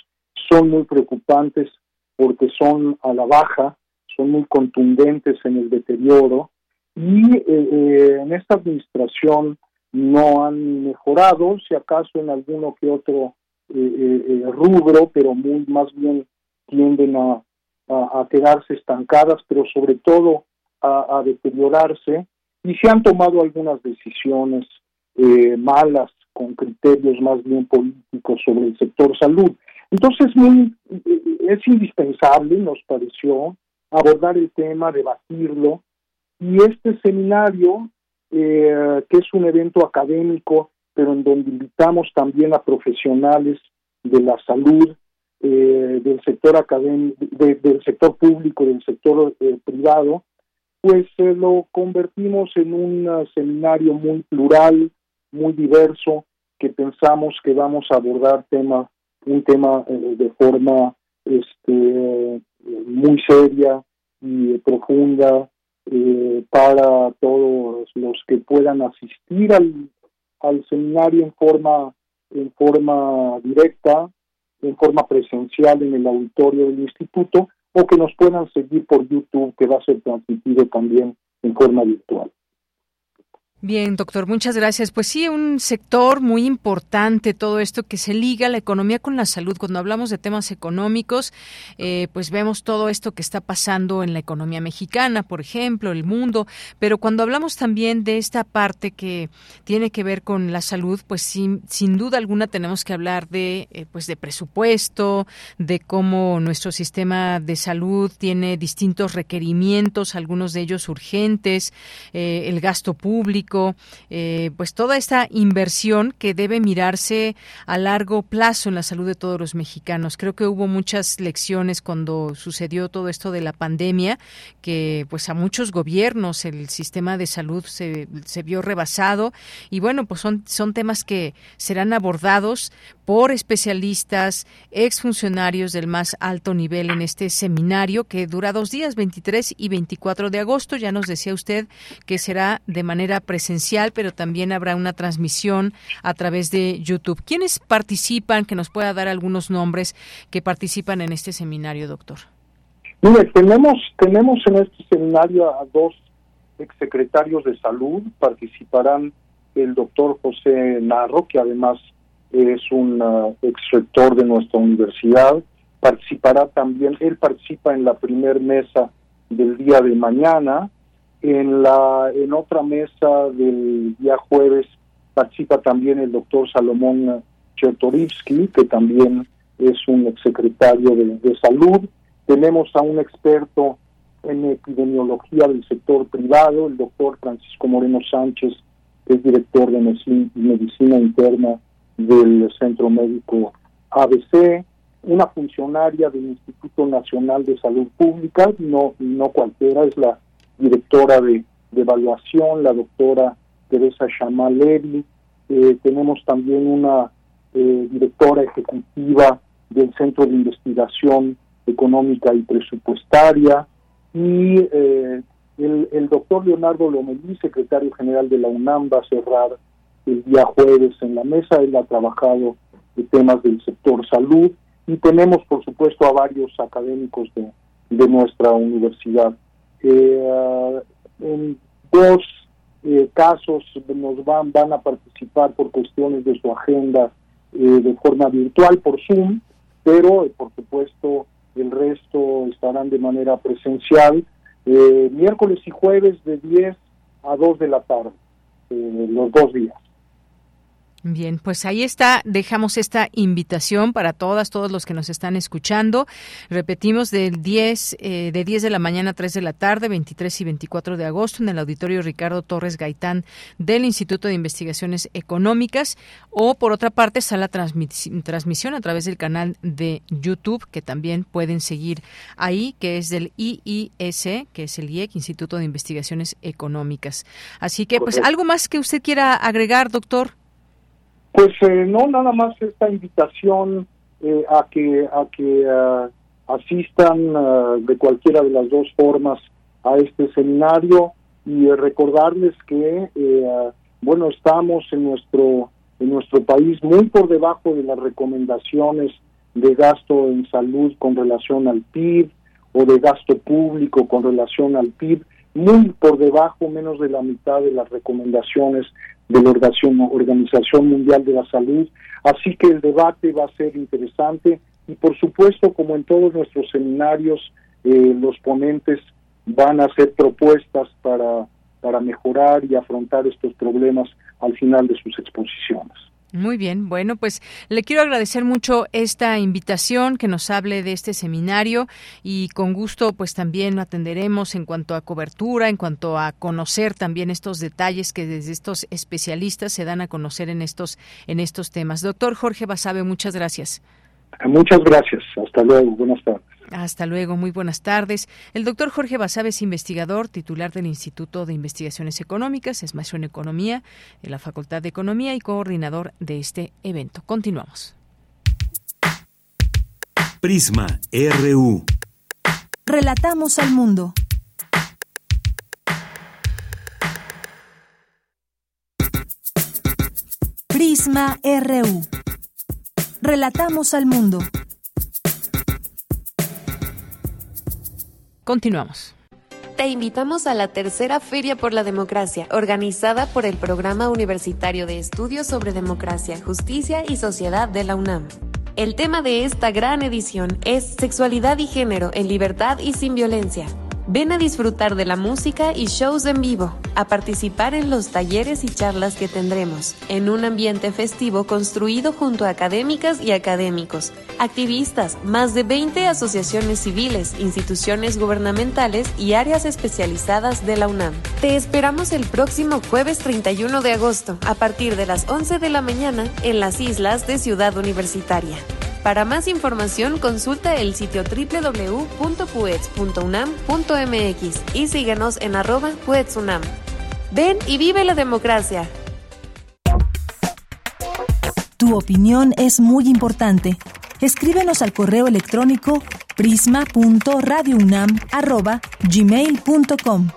son muy preocupantes porque son a la baja, son muy contundentes en el deterioro y eh, eh, en esta administración no han mejorado, si acaso en alguno que otro eh, rubro, pero muy más bien tienden a, quedarse estancadas, pero sobre todo a, deteriorarse, y se han tomado algunas decisiones malas con criterios más bien políticos sobre el sector salud. Entonces, es indispensable, nos pareció, abordar el tema, debatirlo, y este seminario, eh, que es un evento académico, pero en donde invitamos también a profesionales de la salud, eh, del sector académico, del sector público, del sector eh, privado, pues lo convertimos en un seminario muy plural, muy diverso, que pensamos que vamos a abordar tema, un tema de forma este, muy seria y profunda, eh, para todos los que puedan asistir al, al seminario en forma en forma directa, en forma presencial en el auditorio del instituto o que nos puedan seguir por YouTube que va a ser transmitido también en forma virtual. Bien, doctor, muchas gracias. Pues sí, un sector muy importante, todo esto que se liga la economía con la salud. Cuando hablamos de temas económicos, eh, pues vemos todo esto que está pasando en la economía mexicana, por ejemplo, el mundo. Pero cuando hablamos también de esta parte que tiene que ver con la salud, pues sin, sin duda alguna tenemos que hablar de, eh, pues de presupuesto, de cómo nuestro sistema de salud tiene distintos requerimientos, algunos de ellos urgentes, eh, el gasto público eh, pues toda esta inversión que debe mirarse a largo plazo en la salud de todos los mexicanos. Creo que hubo muchas lecciones cuando sucedió todo esto de la pandemia, que pues a muchos gobiernos el sistema de salud se, se vio rebasado y bueno, pues son, son temas que serán abordados por especialistas, exfuncionarios del más alto nivel en este seminario que dura dos días, 23 y 24 de agosto. Ya nos decía usted que será de manera presencial, pero también habrá una transmisión a través de YouTube. ¿Quiénes participan? Que nos pueda dar algunos nombres que participan en este seminario, doctor. Mire, tenemos, tenemos en este seminario a dos exsecretarios de salud. Participarán el doctor José Narro, que además es un uh, ex rector de nuestra universidad. Participará también, él participa en la primer mesa del día de mañana. En, la, en otra mesa del día jueves participa también el doctor Salomón Chertorivsky, que también es un exsecretario de, de salud. Tenemos a un experto en epidemiología del sector privado, el doctor Francisco Moreno Sánchez, que es director de medicina interna del Centro Médico ABC, una funcionaria del Instituto Nacional de Salud Pública, no, no cualquiera, es la directora de, evaluación, la doctora Teresa Chamalevi, eh, tenemos también una eh, directora ejecutiva del Centro de Investigación Económica y Presupuestaria, y eh, el, el doctor Leonardo Lomelí, secretario general de la UNAM, va a cerrar el día jueves en la mesa. Él ha trabajado de temas del sector salud y tenemos, por supuesto, a varios académicos de, de nuestra universidad. Eh, en dos eh, casos nos van, van a participar por cuestiones de su agenda eh, de forma virtual por Zoom, pero por supuesto el resto estarán de manera presencial miércoles y jueves de 10 a 2 de la tarde, los dos días. Bien, pues ahí está, dejamos esta invitación para todas, todos los que nos están escuchando. Repetimos del 10, eh, de 10 de la mañana a 3 de la tarde, 23 y 24 de agosto, en el auditorio Ricardo Torres Gaitán del Instituto de Investigaciones Económicas. O por otra parte, está la transmisión a través del canal de YouTube, que también pueden seguir ahí, que es del IIS, que es el IEC, Instituto de Investigaciones Económicas. Así que, pues, algo más que usted quiera agregar, doctor. Pues eh, no, nada más esta invitación eh, a que a que eh, asistan de cualquiera de las dos formas a este seminario y recordarles que bueno estamos en nuestro en nuestro país muy por debajo de las recomendaciones de gasto en salud con relación al PIB o de gasto público con relación al PIB, muy por debajo, menos de la mitad de las recomendaciones de la Organización Mundial de la Salud. Así que el debate va a ser interesante y por supuesto, como en todos nuestros seminarios, eh, los ponentes van a hacer propuestas para, para mejorar y afrontar estos problemas al final de sus exposiciones. Muy bien, bueno, pues le quiero agradecer mucho esta invitación, que nos hable de este seminario y con gusto pues también lo atenderemos en cuanto a cobertura, en cuanto a conocer también estos detalles que desde estos especialistas se dan a conocer en estos en estos temas. Doctor Jorge Basabe, muchas gracias. Muchas gracias. Hasta luego. Buenas tardes. Hasta luego, muy buenas tardes. El doctor Jorge Basabe es investigador, titular del Instituto de Investigaciones Económicas, es maestro en Economía en la Facultad de Economía y coordinador de este evento. Continuamos. Prisma RU. Relatamos al mundo. Prisma RU. Relatamos al mundo. Continuamos. te invitamos a la tercera Feria por la Democracia, organizada por el Programa Universitario de Estudios sobre Democracia, Justicia y Sociedad de la UNAM. El tema de esta gran edición es Sexualidad y Género en Libertad y Sin Violencia. Ven a disfrutar de la música y shows en vivo, a participar en los talleres y charlas que tendremos, en un ambiente festivo construido junto a académicas y académicos, activistas, más de 20 asociaciones civiles, instituciones gubernamentales y áreas especializadas de la UNAM. Te esperamos el próximo jueves 31 de agosto, a partir de las 11 de la mañana, en las islas de Ciudad Universitaria. Para más información consulta el sitio www.puets.unam.mx y síguenos en arroba puetsunam. Ven y vive la democracia. Tu opinión es muy importante. Escríbenos al correo electrónico prisma.radiounam@gmail.com.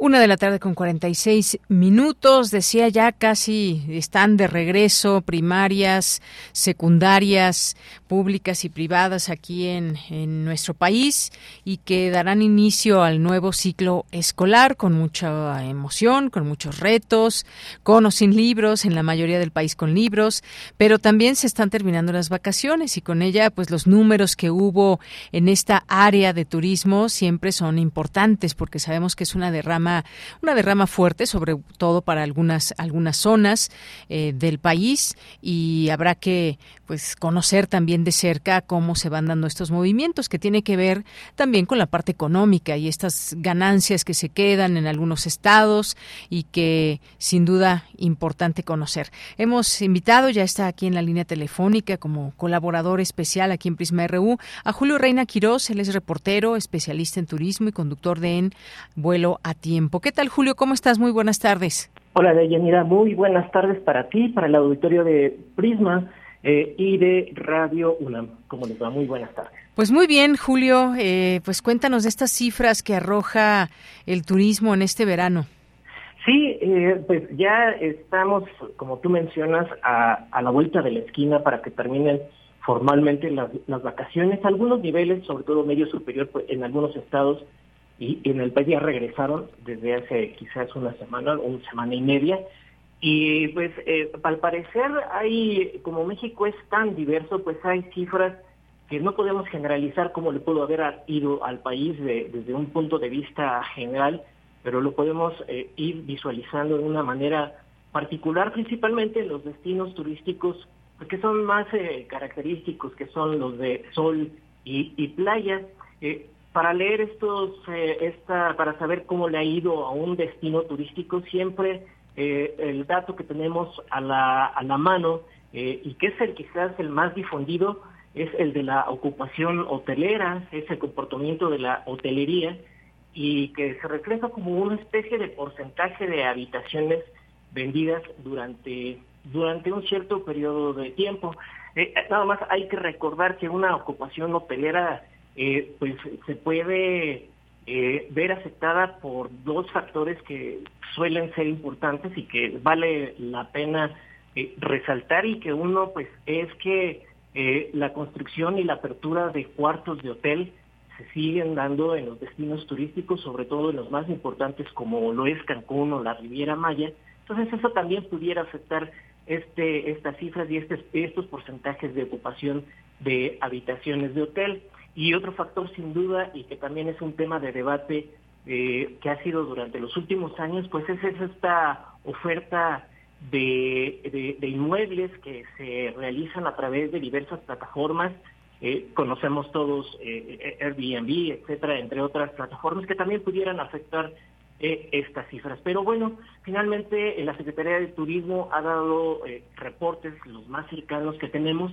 Una de la tarde con 46 minutos. Decía ya casi están de regreso primarias, secundarias, públicas y privadas aquí en, en nuestro país y que darán inicio al nuevo ciclo escolar con mucha emoción, con muchos retos, con o sin libros, en la mayoría del país con libros, pero también se están terminando las vacaciones y con ella pues los números que hubo en esta área de turismo siempre son importantes porque sabemos que es una derrama una derrama fuerte, sobre todo para algunas, algunas zonas eh, del país y habrá que pues conocer también de cerca cómo se van dando estos movimientos que tiene que ver también con la parte económica y estas ganancias que se quedan en algunos estados y que sin duda importante conocer. Hemos invitado, ya está aquí en la línea telefónica como colaborador especial aquí en Prisma RU a Julio Reina Quirós, él es reportero, especialista en turismo y conductor de En Vuelo a Tiempo. ¿Qué tal, Julio? ¿Cómo estás? Muy buenas tardes. Hola, Deyanira. Muy buenas tardes para ti, para el auditorio de Prisma eh, y de Radio UNAM. ¿Cómo les va? Muy buenas tardes. Pues muy bien, Julio. Eh, pues cuéntanos de estas cifras que arroja el turismo en este verano. Sí, eh, pues ya estamos, como tú mencionas, a, a, la vuelta de la esquina para que terminen formalmente las, las vacaciones. Algunos niveles, sobre todo medio superior, pues, en algunos estados y en el país ya regresaron desde hace quizás una semana, una semana y media. Y pues eh, al parecer hay, como México es tan diverso, pues hay cifras que no podemos generalizar como le pudo haber ido al país desde un punto de vista general, pero lo podemos eh, ir visualizando de una manera particular, principalmente en los destinos turísticos que son más eh, característicos, que son los de sol y, y playa. Eh, para leer estos, eh, esta, para saber cómo le ha ido a un destino turístico, siempre eh, el dato que tenemos a la, a la mano eh, y que es el quizás el más difundido es el de la ocupación hotelera, es el comportamiento de la hotelería y que se refleja como una especie de porcentaje de habitaciones vendidas durante, durante un cierto periodo de tiempo. nada más hay que recordar que una ocupación hotelera eh, pues se puede eh, ver afectada por dos factores que suelen ser importantes y que vale la pena eh, resaltar y que uno pues es que la construcción y la apertura de cuartos de hotel se siguen dando en los destinos turísticos, sobre todo en los más importantes como lo es Cancún o la Riviera Maya. Entonces eso también pudiera afectar este, estas cifras y este, estos porcentajes de ocupación de habitaciones de hotel. Y otro factor sin duda, y que también es un tema de debate eh, que ha sido durante los últimos años, pues es, esta oferta de, inmuebles que se realizan a través de diversas plataformas. Eh, conocemos todos eh, Airbnb, etcétera, entre otras plataformas que también pudieran afectar estas cifras. Pero bueno, finalmente la Secretaría de Turismo ha dado reportes, los más cercanos que tenemos,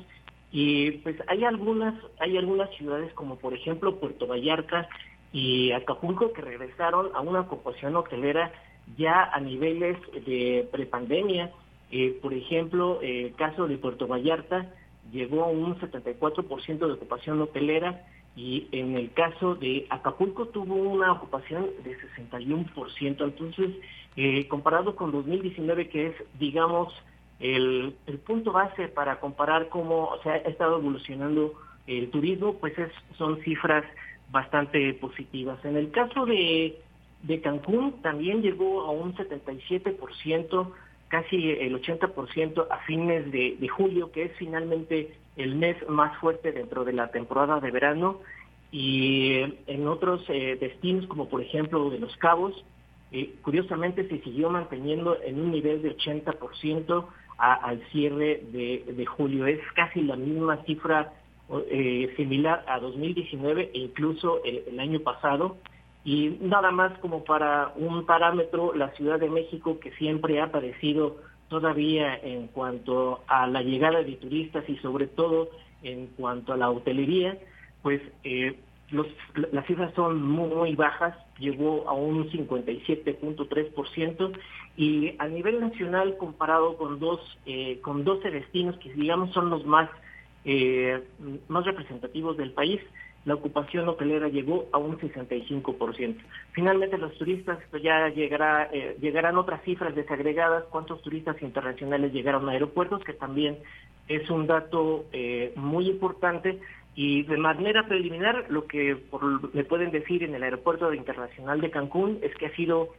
y pues hay algunas, hay algunas ciudades como por ejemplo Puerto Vallarta y Acapulco que regresaron a una ocupación hotelera ya a niveles de prepandemia. Eh, por ejemplo, el caso de Puerto Vallarta llegó a un 74% de ocupación hotelera y en el caso de Acapulco tuvo una ocupación de 61%. Entonces, eh, comparado con 2019, que es, digamos, el, punto base para comparar cómo se ha estado evolucionando el turismo, pues es, son cifras bastante positivas. En el caso de, de Cancún también llegó a un 77%, casi el 80% a fines de, de julio, que es finalmente el mes más fuerte dentro de la temporada de verano y en otros eh, destinos como por ejemplo de Los Cabos, eh, curiosamente se siguió manteniendo en un nivel de 80% al cierre de, julio. Es casi la misma cifra eh, similar a 2019 e incluso el, año pasado. Y nada más como para un parámetro, la Ciudad de México, que siempre ha aparecido todavía en cuanto a la llegada de turistas y sobre todo en cuanto a la hotelería, pues eh, las cifras son muy, bajas, llegó a un 57.3% y a nivel nacional comparado con dos eh, con 12 destinos que digamos son los más eh, más representativos del país, la ocupación hotelera llegó a un 65%. Finalmente los turistas pues ya llegará eh, llegarán otras cifras desagregadas, cuántos turistas internacionales llegaron a aeropuertos que también es un dato muy importante. Y de manera preliminar, lo que me pueden decir en el Aeropuerto Internacional de Cancún es que ha sido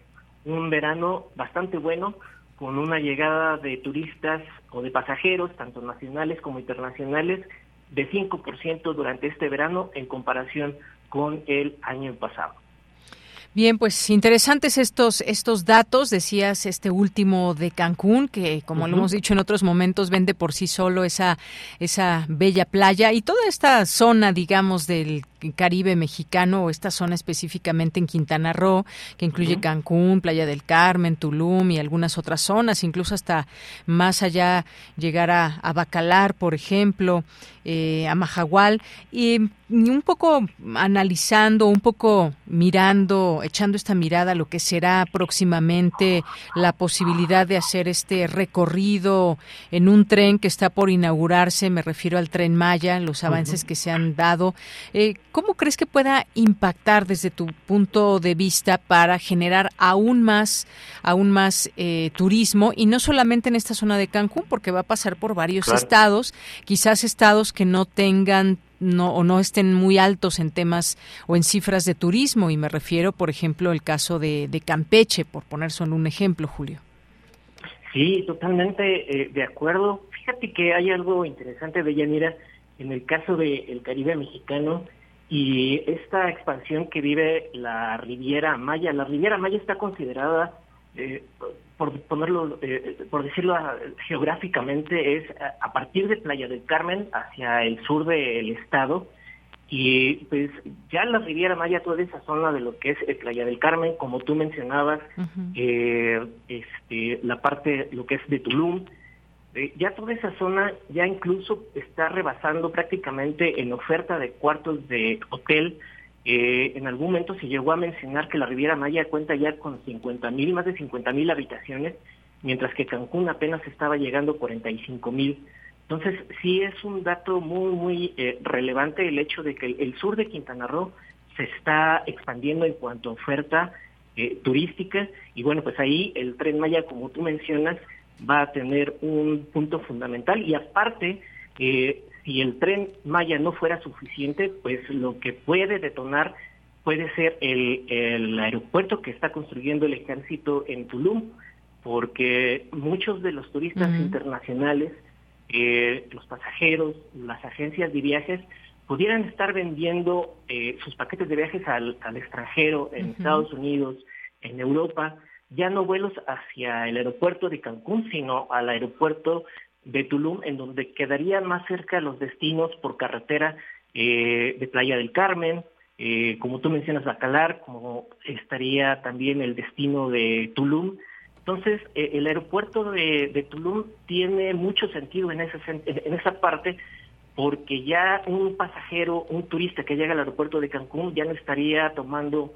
un verano bastante bueno, con una llegada de turistas o de pasajeros, tanto nacionales como internacionales, de 5% durante este verano en comparación con el año pasado. Bien, pues interesantes estos estos datos, decías este último de Cancún que como lo hemos dicho en otros momentos vende por sí solo esa esa bella playa y toda esta zona, digamos, del Caribe mexicano o esta zona específicamente en Quintana Roo, que incluye Cancún, Playa del Carmen, Tulum y algunas otras zonas, incluso hasta más allá llegar a, Bacalar, por ejemplo, eh, a Majagual, y un poco analizando, un poco mirando, echando esta mirada a lo que será próximamente la posibilidad de hacer este recorrido en un tren que está por inaugurarse, me refiero al tren Maya, los avances que se han dado. Eh, ¿Cómo crees que pueda impactar desde tu punto de vista para generar aún más, aún más eh, turismo y no solamente en esta zona de Cancún, porque va a pasar por varios estados, quizás estados que no tengan no, o no estén muy altos en temas o en cifras de turismo y me refiero, por ejemplo, el caso de, Campeche, por poner solo un ejemplo, Julio. Sí, totalmente eh, de acuerdo. Fíjate que hay algo interesante de Yanira en el caso del Caribe mexicano y esta expansión que vive la Riviera Maya. La Riviera Maya está considerada, eh, por ponerlo, eh, por decirlo geográficamente, es a, partir de Playa del Carmen hacia el sur del estado. Y pues ya la Riviera Maya, toda esa zona de lo que es eh, Playa del Carmen, como tú mencionabas, este, la parte, lo que es de Tulum, eh, ya toda esa zona ya incluso está rebasando prácticamente en oferta de cuartos de hotel. Eh, en algún momento se llegó a mencionar que la Riviera Maya cuenta ya con 50 mil, más de 50 mil habitaciones, mientras que Cancún apenas estaba llegando a 45 mil. Entonces, sí es un dato muy, muy eh, relevante el hecho de que el, sur de Quintana Roo se está expandiendo en cuanto a oferta turística y bueno, pues ahí el tren Maya, como tú mencionas, va a tener un punto fundamental y aparte, eh, si el tren Maya no fuera suficiente, pues lo que puede detonar puede ser el, el aeropuerto que está construyendo el ejército en Tulum, porque muchos de los turistas internacionales, eh, los pasajeros, las agencias de viajes, pudieran estar vendiendo eh, sus paquetes de viajes al, al extranjero, en Estados Unidos, en Europa, ya no vuelos hacia el aeropuerto de Cancún, sino al aeropuerto de Tulum, en donde quedarían más cerca los destinos por carretera eh, de Playa del Carmen, eh, como tú mencionas, Bacalar, como estaría también el destino de Tulum. Entonces, eh, el aeropuerto de, Tulum tiene mucho sentido en, esa parte, porque ya un pasajero, un turista que llega al aeropuerto de Cancún ya no estaría tomando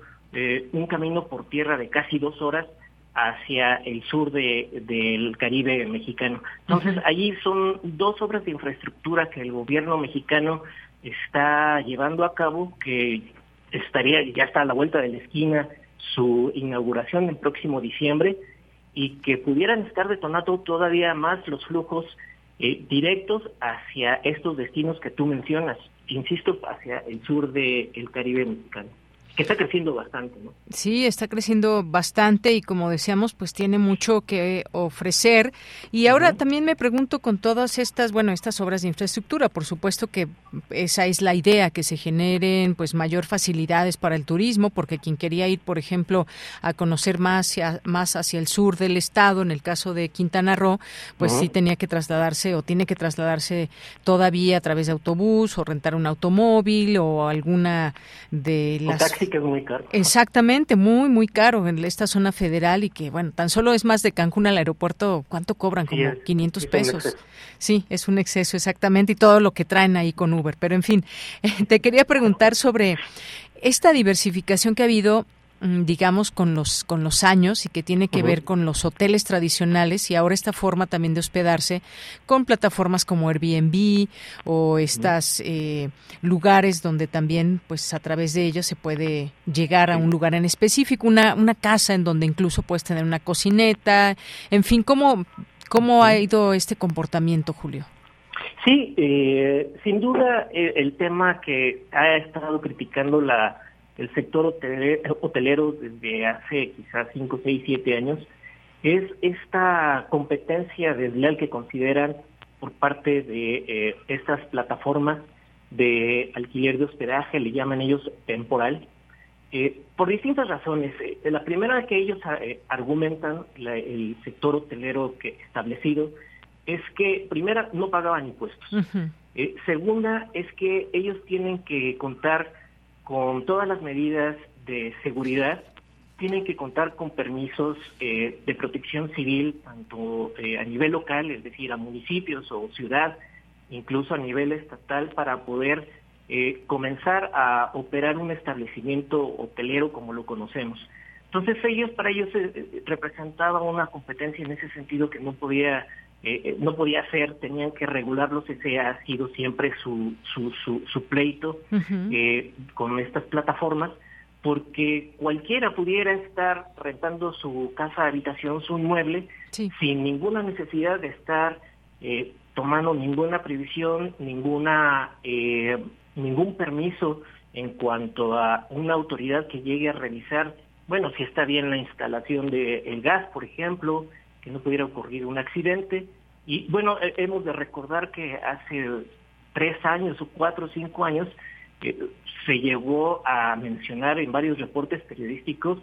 un camino por tierra de casi dos horas, hacia el sur de, del Caribe mexicano. Entonces, allí son dos obras de infraestructura que el gobierno mexicano está llevando a cabo, que estaría ya está a la vuelta de la esquina su inauguración el próximo diciembre y que pudieran estar detonando todavía más los flujos eh, directos hacia estos destinos que tú mencionas, insisto, hacia el sur del Caribe mexicano que está creciendo bastante, ¿no? Sí, está creciendo bastante y como decíamos, pues tiene mucho que ofrecer. Y ahora también me pregunto con todas estas, bueno, estas obras de infraestructura, por supuesto que esa es la idea, que se generen pues mayor facilidades para el turismo, porque quien quería ir, por ejemplo, a conocer más hacia, más hacia el sur del estado, en el caso de Quintana Roo, pues sí tenía que trasladarse o tiene que trasladarse todavía a través de autobús o rentar un automóvil o alguna de las que es muy caro. Exactamente, muy, muy caro en esta zona federal y que, bueno, tan solo es más de Cancún al aeropuerto, ¿cuánto cobran? Como 500 pesos. Sí, es un exceso, exactamente, y todo lo que traen ahí con Uber. Pero, en fin, te quería preguntar sobre esta diversificación que ha habido digamos con los con los años y que tiene que ver con los hoteles tradicionales y ahora esta forma también de hospedarse con plataformas como Airbnb o estas eh, lugares donde también pues a través de ellos se puede llegar a un lugar en específico una una casa en donde incluso puedes tener una cocineta. En fin cómo cómo ha ido este comportamiento Julio Sí, eh, sin duda eh, el tema que ha estado criticando la el sector hotelero, desde hace quizás 5, 6, 7 años es esta competencia desleal que consideran por parte de eh, estas plataformas de alquiler de hospedaje, le llaman ellos temporal, eh, por distintas razones. Eh, la primera que ellos argumentan, el sector hotelero que establecido, es que primera no pagaban impuestos. segunda es que ellos tienen que contar con todas las medidas de seguridad, tienen que contar con permisos eh, de protección civil, tanto eh, a nivel local, es decir, a municipios o ciudad, incluso a nivel estatal, para poder eh, comenzar a operar un establecimiento hotelero como lo conocemos. Entonces ellos, para ellos representaba una competencia en ese sentido que no podía eh, eh, no podía ser, tenían que regularlos, ese ha sido siempre su, su, su, pleito eh, con estas plataformas, porque cualquiera pudiera estar rentando su casa, habitación, su inmueble, sin ninguna necesidad de estar tomando ninguna previsión, ninguna ningún permiso en cuanto a una autoridad que llegue a revisar, bueno, si está bien la instalación del gas, por ejemplo, que no pudiera ocurrir un accidente. Y bueno, hemos de recordar que hace tres años o cuatro o cinco años eh, se llegó a mencionar en varios reportes periodísticos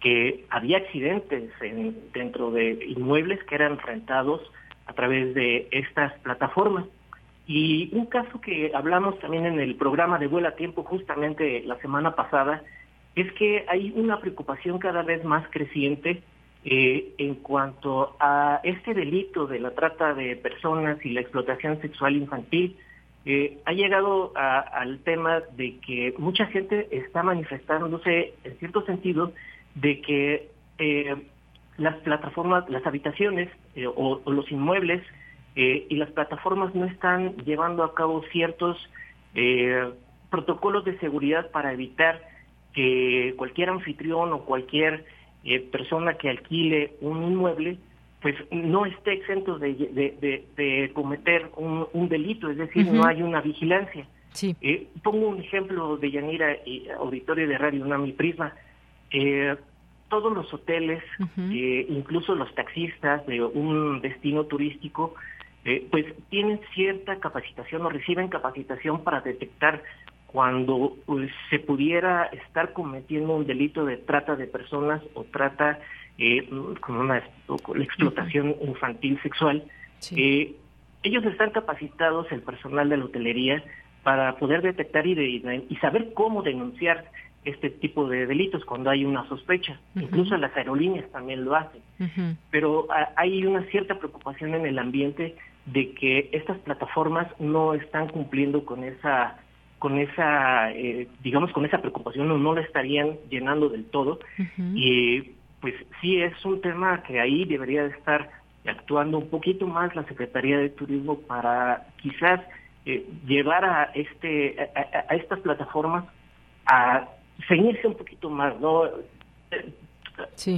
que había accidentes en, dentro de inmuebles que eran rentados a través de estas plataformas. Y un caso que hablamos también en el programa de Vuela a Tiempo justamente la semana pasada es que hay una preocupación cada vez más creciente eh, en cuanto a este delito de la trata de personas y la explotación sexual infantil, eh, ha llegado al tema de que mucha gente está manifestándose, en cierto sentido, de que eh, las plataformas, las habitaciones o, los inmuebles y las plataformas no están llevando a cabo ciertos protocolos de seguridad para evitar que cualquier anfitrión o cualquier eh, persona que alquile un inmueble, pues no esté exento de, cometer un, delito, es decir, no hay una vigilancia. Eh, pongo un ejemplo de Yanira, y auditorio de Radio UNAM y Prisma. Eh, todos los hoteles, incluso los taxistas de un destino turístico, pues tienen cierta capacitación o reciben capacitación para detectar cuando pues, se pudiera estar cometiendo un delito de trata de personas o trata eh, con una explotación infantil sexual, eh, ellos están capacitados, el personal de la hotelería, para poder detectar y, y saber cómo denunciar este tipo de delitos cuando hay una sospecha. Incluso las aerolíneas también lo hacen. Pero hay una cierta preocupación en el ambiente de que estas plataformas no están cumpliendo con esa con esa, eh, digamos, con esa preocupación no, no la estarían llenando del todo. Y pues sí es un tema que ahí debería de estar actuando un poquito más la Secretaría de Turismo para quizás eh, llevar a este a, estas plataformas a ceñirse un poquito más, ¿no?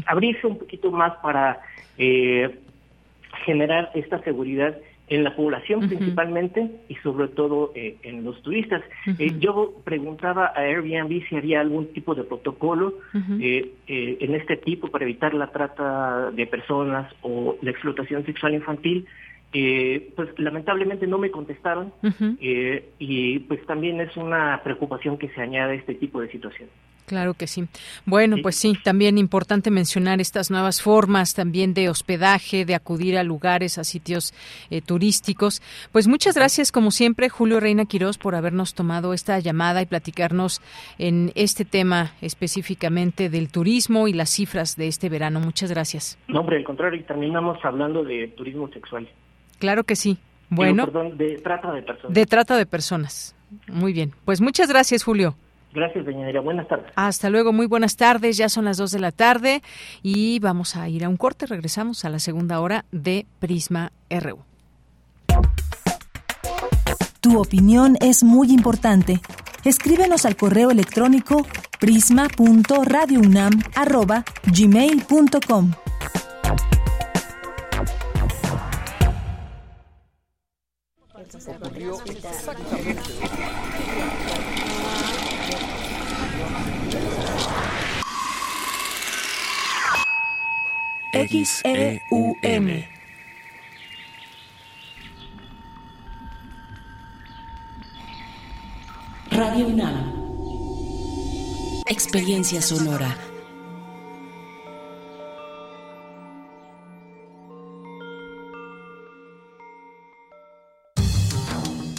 Abrirse un poquito más para eh, generar esta seguridad en la población principalmente y sobre todo eh, en los turistas. Eh, yo preguntaba a Airbnb si había algún tipo de protocolo eh, en este tipo para evitar la trata de personas o la explotación sexual infantil. Pues lamentablemente no me contestaron y pues también es una preocupación que se añade a este tipo de situaciones. Claro que sí. Bueno, pues sí, también importante mencionar estas nuevas formas también de hospedaje, de acudir a lugares, a sitios eh, turísticos. Pues muchas gracias, como siempre, Julio Reina Quirós, por habernos tomado esta llamada y platicarnos en este tema específicamente del turismo y las cifras de este verano. Muchas gracias. No, hombre, al contrario, y terminamos hablando de turismo sexual. Claro que sí. Bueno. perdón, de trata de personas. De trata de personas. Muy bien. Pues muchas gracias, Julio. Gracias, doña Buenas tardes. Hasta luego, muy buenas tardes. Ya son las 2 de la tarde y vamos a ir a un corte. Regresamos a la segunda hora de Prisma RU. Tu opinión es muy importante. Escríbenos al correo electrónico prisma.radiounam@gmail.com. XEUM. Radio UNAM. Experiencia sonora.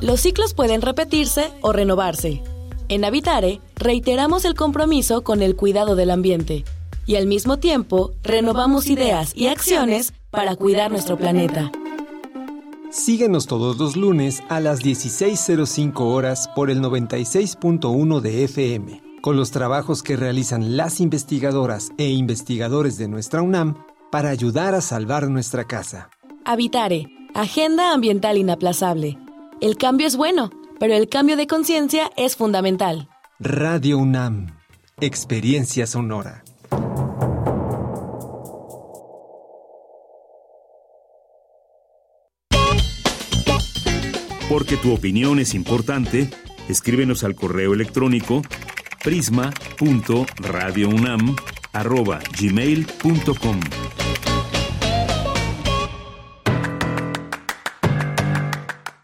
Los ciclos pueden repetirse o renovarse. En Habitare reiteramos el compromiso con el cuidado del ambiente y al mismo tiempo renovamos ideas y acciones para cuidar nuestro planeta. Síguenos todos los lunes a las 16.05 horas por el 96.1 de FM, con los trabajos que realizan las investigadoras e investigadores de nuestra UNAM para ayudar a salvar nuestra casa. Habitare Agenda ambiental inaplazable. El cambio es bueno, pero el cambio de conciencia es fundamental. Radio UNAM. Experiencia sonora. Porque tu opinión es importante, escríbenos al correo electrónico prisma.radiounam@gmail.com.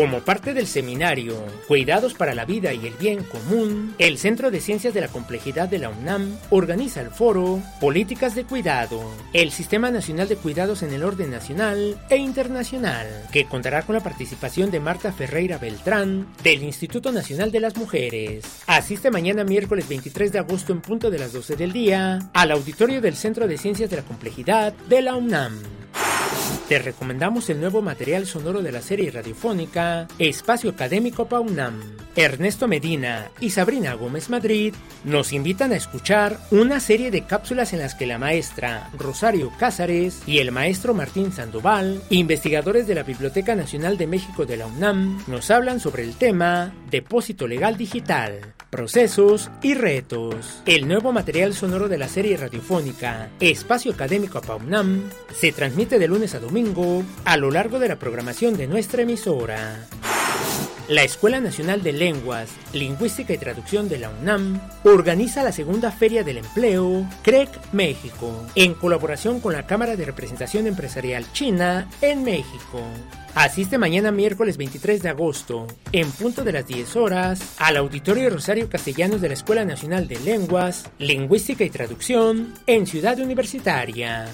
Como parte del seminario Cuidados para la Vida y el Bien Común, el Centro de Ciencias de la Complejidad de la UNAM organiza el foro Políticas de Cuidado, el Sistema Nacional de Cuidados en el Orden Nacional e Internacional, que contará con la participación de Marta Ferreira Beltrán del Instituto Nacional de las Mujeres. Asiste mañana miércoles 23 de agosto en punto de las 12 del día al auditorio del Centro de Ciencias de la Complejidad de la UNAM. te recomendamos el nuevo material sonoro de la serie radiofónica Espacio Académico Paunam. Ernesto Medina y Sabrina Gómez Madrid nos invitan a escuchar una serie de cápsulas en las que la maestra Rosario Cázares y el maestro Martín Sandoval, investigadores de la Biblioteca Nacional de México de la UNAM, nos hablan sobre el tema Depósito Legal Digital, procesos y retos. El nuevo material sonoro de la serie radiofónica Espacio Académico PAUNAM se transmite de lunes a domingo a lo largo de la programación de nuestra emisora. La Escuela Nacional de Lenguas, Lingüística y Traducción de la UNAM organiza la segunda Feria del Empleo, CREC México, en colaboración con la Cámara de Representación Empresarial China en México. Asiste mañana miércoles 23 de agosto, en punto de las 10 horas, al Auditorio Rosario Castellanos de la Escuela Nacional de Lenguas, Lingüística y Traducción en Ciudad Universitaria.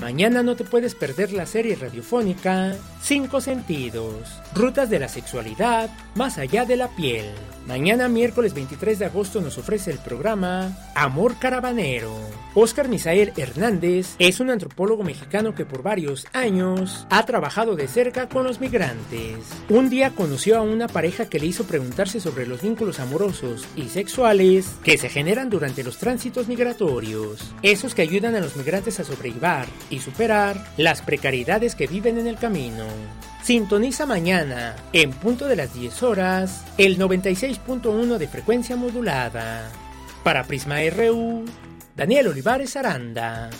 Mañana no te puedes perder la serie radiofónica Cinco Sentidos, Rutas de la Sexualidad más allá de la piel. Mañana miércoles 23 de agosto nos ofrece el programa Amor Caravanero. Oscar Misael Hernández es un antropólogo mexicano que por varios años ha trabajado de cerca con los migrantes. Un día conoció a una pareja que le hizo preguntarse sobre los vínculos amorosos y sexuales que se generan durante los tránsitos migratorios, esos que ayudan a los migrantes a sobrevivir y superar las precariedades que viven en el camino. Sintoniza mañana, en punto de las 10 horas, el 96.1 de frecuencia modulada. Para Prisma RU, Daniel Olivares Aranda.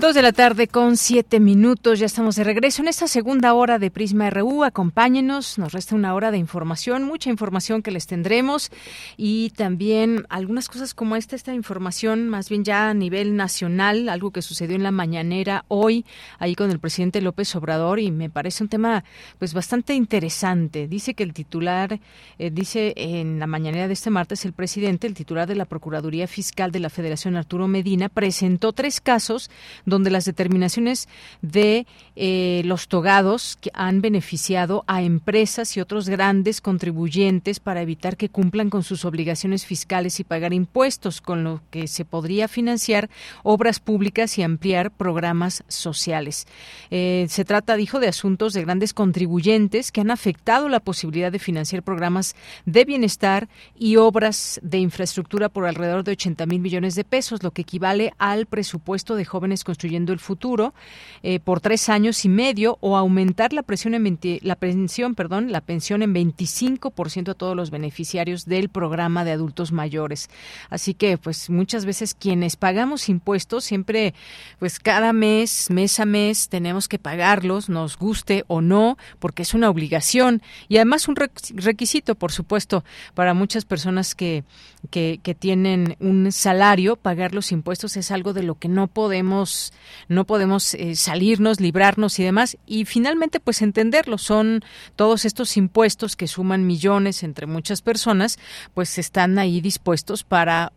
Dos de la tarde con siete minutos, ya estamos de regreso en esta segunda hora de Prisma RU. Acompáñenos, nos resta una hora de información, mucha información que les tendremos y también algunas cosas como esta, esta información más bien ya a nivel nacional, algo que sucedió en la mañanera hoy ahí con el presidente López Obrador y me parece un tema pues bastante interesante. Dice que el titular, eh, dice en la mañanera de este martes el presidente, el titular de la Procuraduría Fiscal de la Federación Arturo Medina, presentó tres casos donde las determinaciones de eh, los togados que han beneficiado a empresas y otros grandes contribuyentes para evitar que cumplan con sus obligaciones fiscales y pagar impuestos, con lo que se podría financiar obras públicas y ampliar programas sociales. Eh, se trata, dijo, de asuntos de grandes contribuyentes que han afectado la posibilidad de financiar programas de bienestar y obras de infraestructura por alrededor de 80 mil millones de pesos, lo que equivale al presupuesto de jóvenes construyendo el futuro eh, por tres años y medio o aumentar la presión en la pensión, perdón, la pensión en 25% a todos los beneficiarios del programa de adultos mayores. Así que, pues, muchas veces quienes pagamos impuestos siempre, pues, cada mes, mes a mes, tenemos que pagarlos, nos guste o no, porque es una obligación y además un requisito, por supuesto, para muchas personas que, que, que tienen un salario, pagar los impuestos es algo de lo que no podemos no podemos eh, salirnos, librarnos y demás. Y finalmente, pues entenderlo, son todos estos impuestos que suman millones entre muchas personas, pues están ahí dispuestos para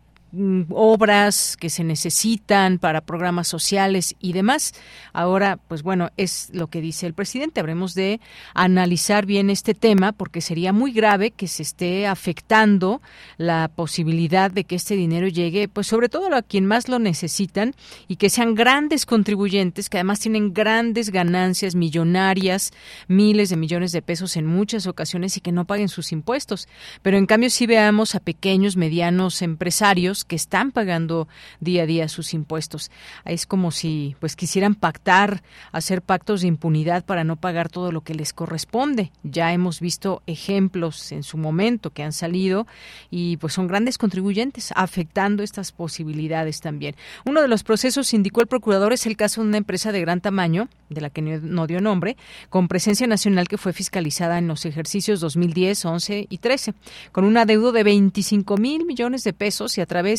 obras que se necesitan para programas sociales y demás. Ahora, pues bueno, es lo que dice el presidente. Habremos de analizar bien este tema porque sería muy grave que se esté afectando la posibilidad de que este dinero llegue, pues sobre todo a quien más lo necesitan y que sean grandes contribuyentes que además tienen grandes ganancias millonarias, miles de millones de pesos en muchas ocasiones y que no paguen sus impuestos. Pero en cambio si veamos a pequeños, medianos empresarios que están pagando día a día sus impuestos. Es como si pues quisieran pactar, hacer pactos de impunidad para no pagar todo lo que les corresponde. Ya hemos visto ejemplos en su momento que han salido y pues son grandes contribuyentes afectando estas posibilidades también. Uno de los procesos, indicó el procurador, es el caso de una empresa de gran tamaño, de la que no dio nombre, con presencia nacional que fue fiscalizada en los ejercicios 2010, 11 y 13, con un adeudo de 25 mil millones de pesos y a través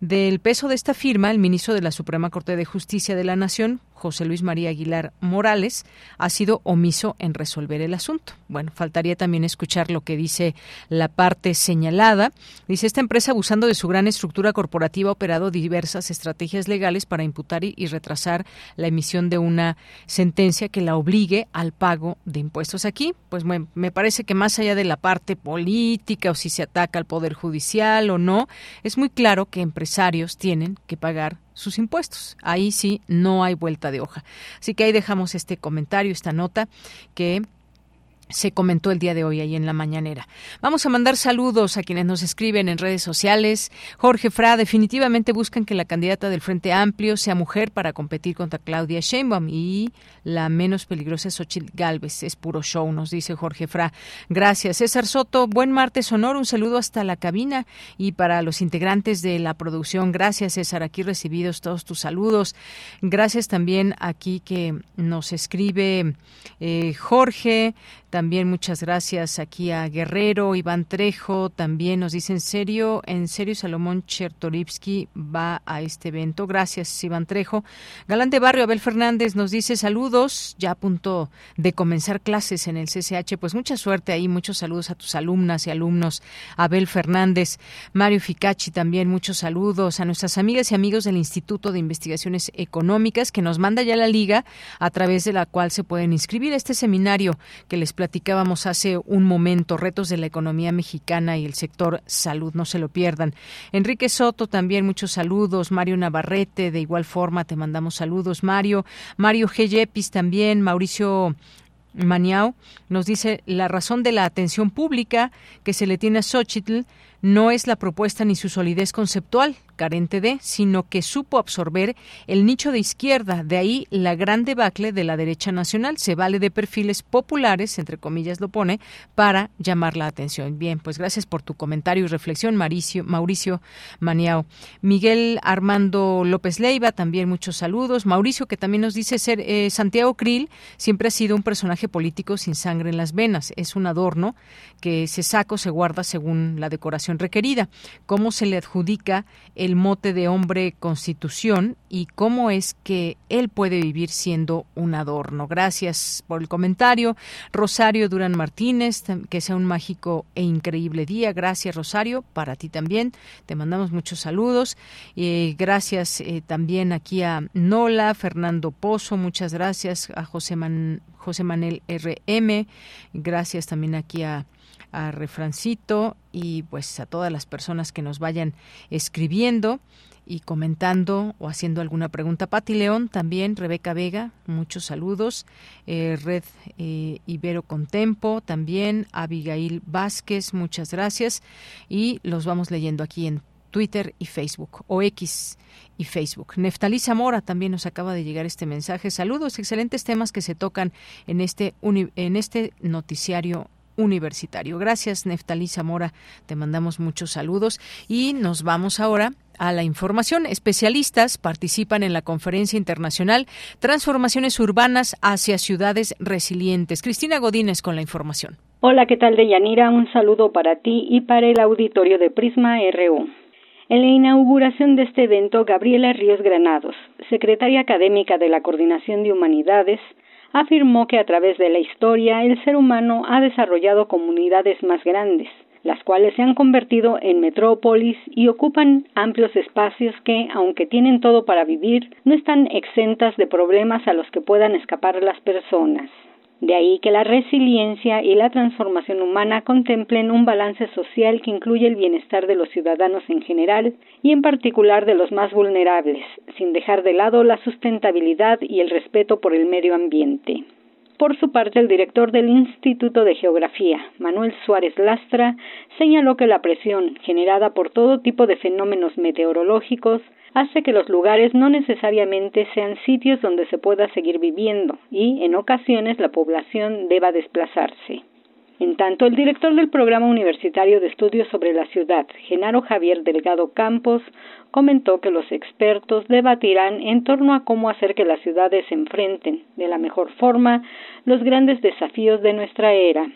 del peso de esta firma, el ministro de la Suprema Corte de Justicia de la Nación, José Luis María Aguilar Morales, ha sido omiso en resolver el asunto. Bueno, faltaría también escuchar lo que dice la parte señalada. Dice, esta empresa, abusando de su gran estructura corporativa, ha operado diversas estrategias legales para imputar y, retrasar la emisión de una sentencia que la obligue al pago de impuestos. Aquí, pues me, me parece que más allá de la parte política o si se ataca al Poder Judicial o no, es muy claro que empresarios tienen que pagar sus impuestos. Ahí sí no hay vuelta de hoja. Así que ahí dejamos este comentario, esta nota que se comentó el día de hoy ahí en la mañanera. Vamos a mandar saludos a quienes nos escriben en redes sociales. Jorge Fra, definitivamente buscan que la candidata del Frente Amplio sea mujer para competir contra Claudia Sheinbaum y la menos peligrosa es Xochitl Galvez. Es puro show, nos dice Jorge Fra. Gracias. César Soto, buen martes honor, un saludo hasta la cabina y para los integrantes de la producción. Gracias, César, aquí recibidos todos tus saludos. Gracias también aquí que nos escribe eh, Jorge. También muchas gracias aquí a Guerrero, Iván Trejo, también nos dice en serio, en serio Salomón Chertorivsky va a este evento. Gracias, Iván Trejo. Galante Barrio, Abel Fernández nos dice saludos, ya a punto de comenzar clases en el CCH, pues mucha suerte ahí, muchos saludos a tus alumnas y alumnos. Abel Fernández, Mario Ficacci también, muchos saludos a nuestras amigas y amigos del Instituto de Investigaciones Económicas que nos manda ya la liga a través de la cual se pueden inscribir a este seminario que les platicábamos hace un momento, retos de la economía mexicana y el sector salud, no se lo pierdan. Enrique Soto también muchos saludos, Mario Navarrete de igual forma te mandamos saludos, Mario, Mario G. Yepis también, Mauricio Maniao nos dice la razón de la atención pública que se le tiene a Xochitl no es la propuesta ni su solidez conceptual, carente de, sino que supo absorber el nicho de izquierda. De ahí la gran debacle de la derecha nacional. Se vale de perfiles populares, entre comillas lo pone, para llamar la atención. Bien, pues gracias por tu comentario y reflexión, Mauricio, Mauricio Maniao. Miguel Armando López Leiva, también muchos saludos. Mauricio, que también nos dice ser eh, Santiago Krill, siempre ha sido un personaje político sin sangre en las venas. Es un adorno que se saca o se guarda según la decoración requerida. ¿Cómo se le adjudica el mote de hombre constitución y cómo es que él puede vivir siendo un adorno? Gracias por el comentario. Rosario Durán Martínez, que sea un mágico e increíble día. Gracias, Rosario. Para ti también. Te mandamos muchos saludos. Eh, gracias eh, también aquí a Nola, Fernando Pozo. Muchas gracias a José, Man, José Manuel RM. Gracias también aquí a a Refrancito y pues a todas las personas que nos vayan escribiendo y comentando o haciendo alguna pregunta. Pati León también, Rebeca Vega, muchos saludos. Eh, Red eh, Ibero Contempo también, Abigail Vázquez, muchas gracias. Y los vamos leyendo aquí en Twitter y Facebook, o X y Facebook. Neftalí Zamora también nos acaba de llegar este mensaje. Saludos, excelentes temas que se tocan en este, en este noticiario universitario. Gracias, Neftalí Zamora. Te mandamos muchos saludos y nos vamos ahora a la información. Especialistas participan en la conferencia internacional Transformaciones Urbanas hacia Ciudades Resilientes. Cristina Godínez con la información. Hola, ¿qué tal, Deyanira? Un saludo para ti y para el auditorio de Prisma RU. En la inauguración de este evento, Gabriela Ríos Granados, secretaria académica de la Coordinación de Humanidades, afirmó que a través de la historia el ser humano ha desarrollado comunidades más grandes, las cuales se han convertido en metrópolis y ocupan amplios espacios que, aunque tienen todo para vivir, no están exentas de problemas a los que puedan escapar las personas. De ahí que la resiliencia y la transformación humana contemplen un balance social que incluye el bienestar de los ciudadanos en general y en particular de los más vulnerables, sin dejar de lado la sustentabilidad y el respeto por el medio ambiente. Por su parte, el director del Instituto de Geografía, Manuel Suárez Lastra, señaló que la presión generada por todo tipo de fenómenos meteorológicos hace que los lugares no necesariamente sean sitios donde se pueda seguir viviendo y, en ocasiones, la población deba desplazarse. En tanto, el director del Programa Universitario de Estudios sobre la Ciudad, Genaro Javier Delgado Campos, comentó que los expertos debatirán en torno a cómo hacer que las ciudades enfrenten de la mejor forma los grandes desafíos de nuestra era.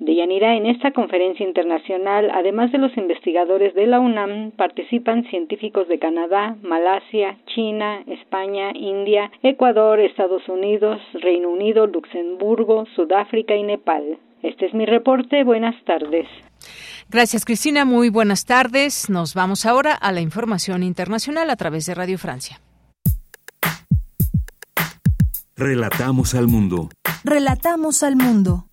Deyanira, en esta conferencia internacional, además de los investigadores de la UNAM, participan científicos de Canadá, Malasia, China, España, India, Ecuador, Estados Unidos, Reino Unido, Luxemburgo, Sudáfrica y Nepal. Este es mi reporte. Buenas tardes. Gracias, Cristina. Muy buenas tardes. Nos vamos ahora a la información internacional a través de Radio Francia. Relatamos al mundo. Relatamos al mundo.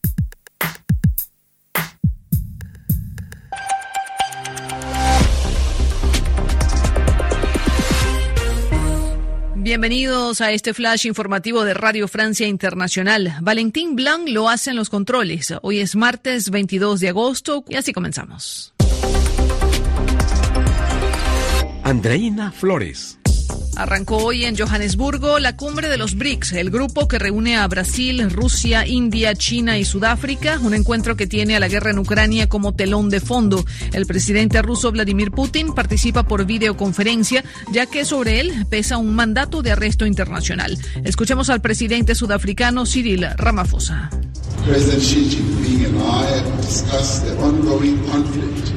Bienvenidos a este flash informativo de Radio Francia Internacional. Valentín Blanc lo hace en los controles. Hoy es martes 22 de agosto y así comenzamos. Andreina Flores. Arrancó hoy en Johannesburgo la cumbre de los BRICS, el grupo que reúne a Brasil, Rusia, India, China y Sudáfrica, un encuentro que tiene a la guerra en Ucrania como telón de fondo. El presidente ruso Vladimir Putin participa por videoconferencia, ya que sobre él pesa un mandato de arresto internacional. Escuchemos al presidente sudafricano Cyril Ramaphosa.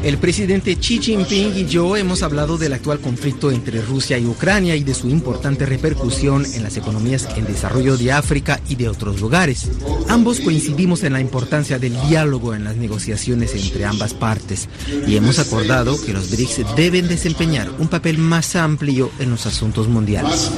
El presidente Xi Jinping y yo hemos hablado del actual conflicto entre Rusia y Ucrania y de su importante repercusión en las economías en desarrollo de África y de otros lugares. Ambos coincidimos en la importancia del diálogo en las negociaciones entre ambas partes y hemos acordado que los BRICS deben desempeñar un papel más amplio en los asuntos mundiales.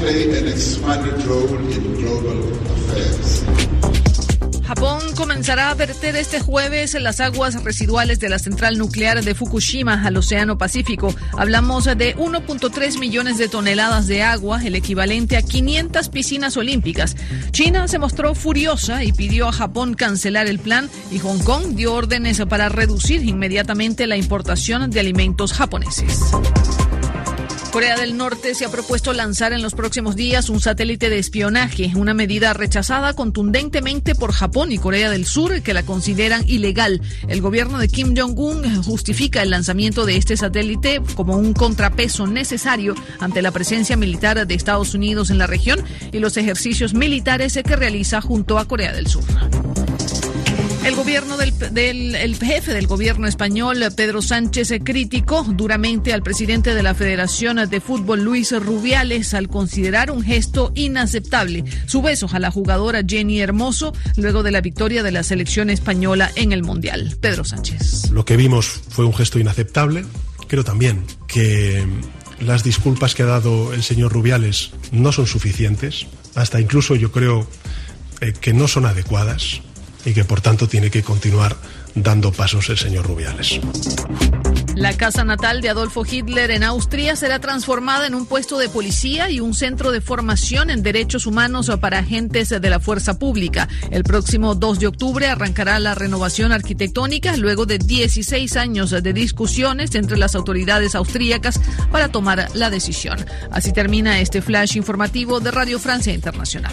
Japón comenzará a verter este jueves las aguas residuales de la central nuclear de Fukushima al Océano Pacífico. Hablamos de 1.3 millones de toneladas de agua, el equivalente a 500 piscinas olímpicas. China se mostró furiosa y pidió a Japón cancelar el plan y Hong Kong dio órdenes para reducir inmediatamente la importación de alimentos japoneses. Corea del Norte se ha propuesto lanzar en los próximos días un satélite de espionaje, una medida rechazada contundentemente por Japón y Corea del Sur, que la consideran ilegal. El gobierno de Kim Jong-un justifica el lanzamiento de este satélite como un contrapeso necesario ante la presencia militar de Estados Unidos en la región y los ejercicios militares que realiza junto a Corea del Sur. El gobierno del, el jefe del gobierno español, Pedro Sánchez, criticó duramente al presidente de la Federación de Fútbol, Luis Rubiales, al considerar un gesto inaceptable su beso a la jugadora Jenny Hermoso luego de la victoria de la selección española en el Mundial. Pedro Sánchez. Lo que vimos fue un gesto inaceptable. Creo también que las disculpas que ha dado el señor Rubiales no son suficientes. Hasta incluso yo creo eh, que no son adecuadas y que por tanto tiene que continuar dando pasos el señor Rubiales. La casa natal de Adolfo Hitler en Austria será transformada en un puesto de policía y un centro de formación en derechos humanos para agentes de la fuerza pública. El próximo 2 de octubre arrancará la renovación arquitectónica luego de 16 años de discusiones entre las autoridades austríacas para tomar la decisión. Así termina este flash informativo de Radio Francia Internacional.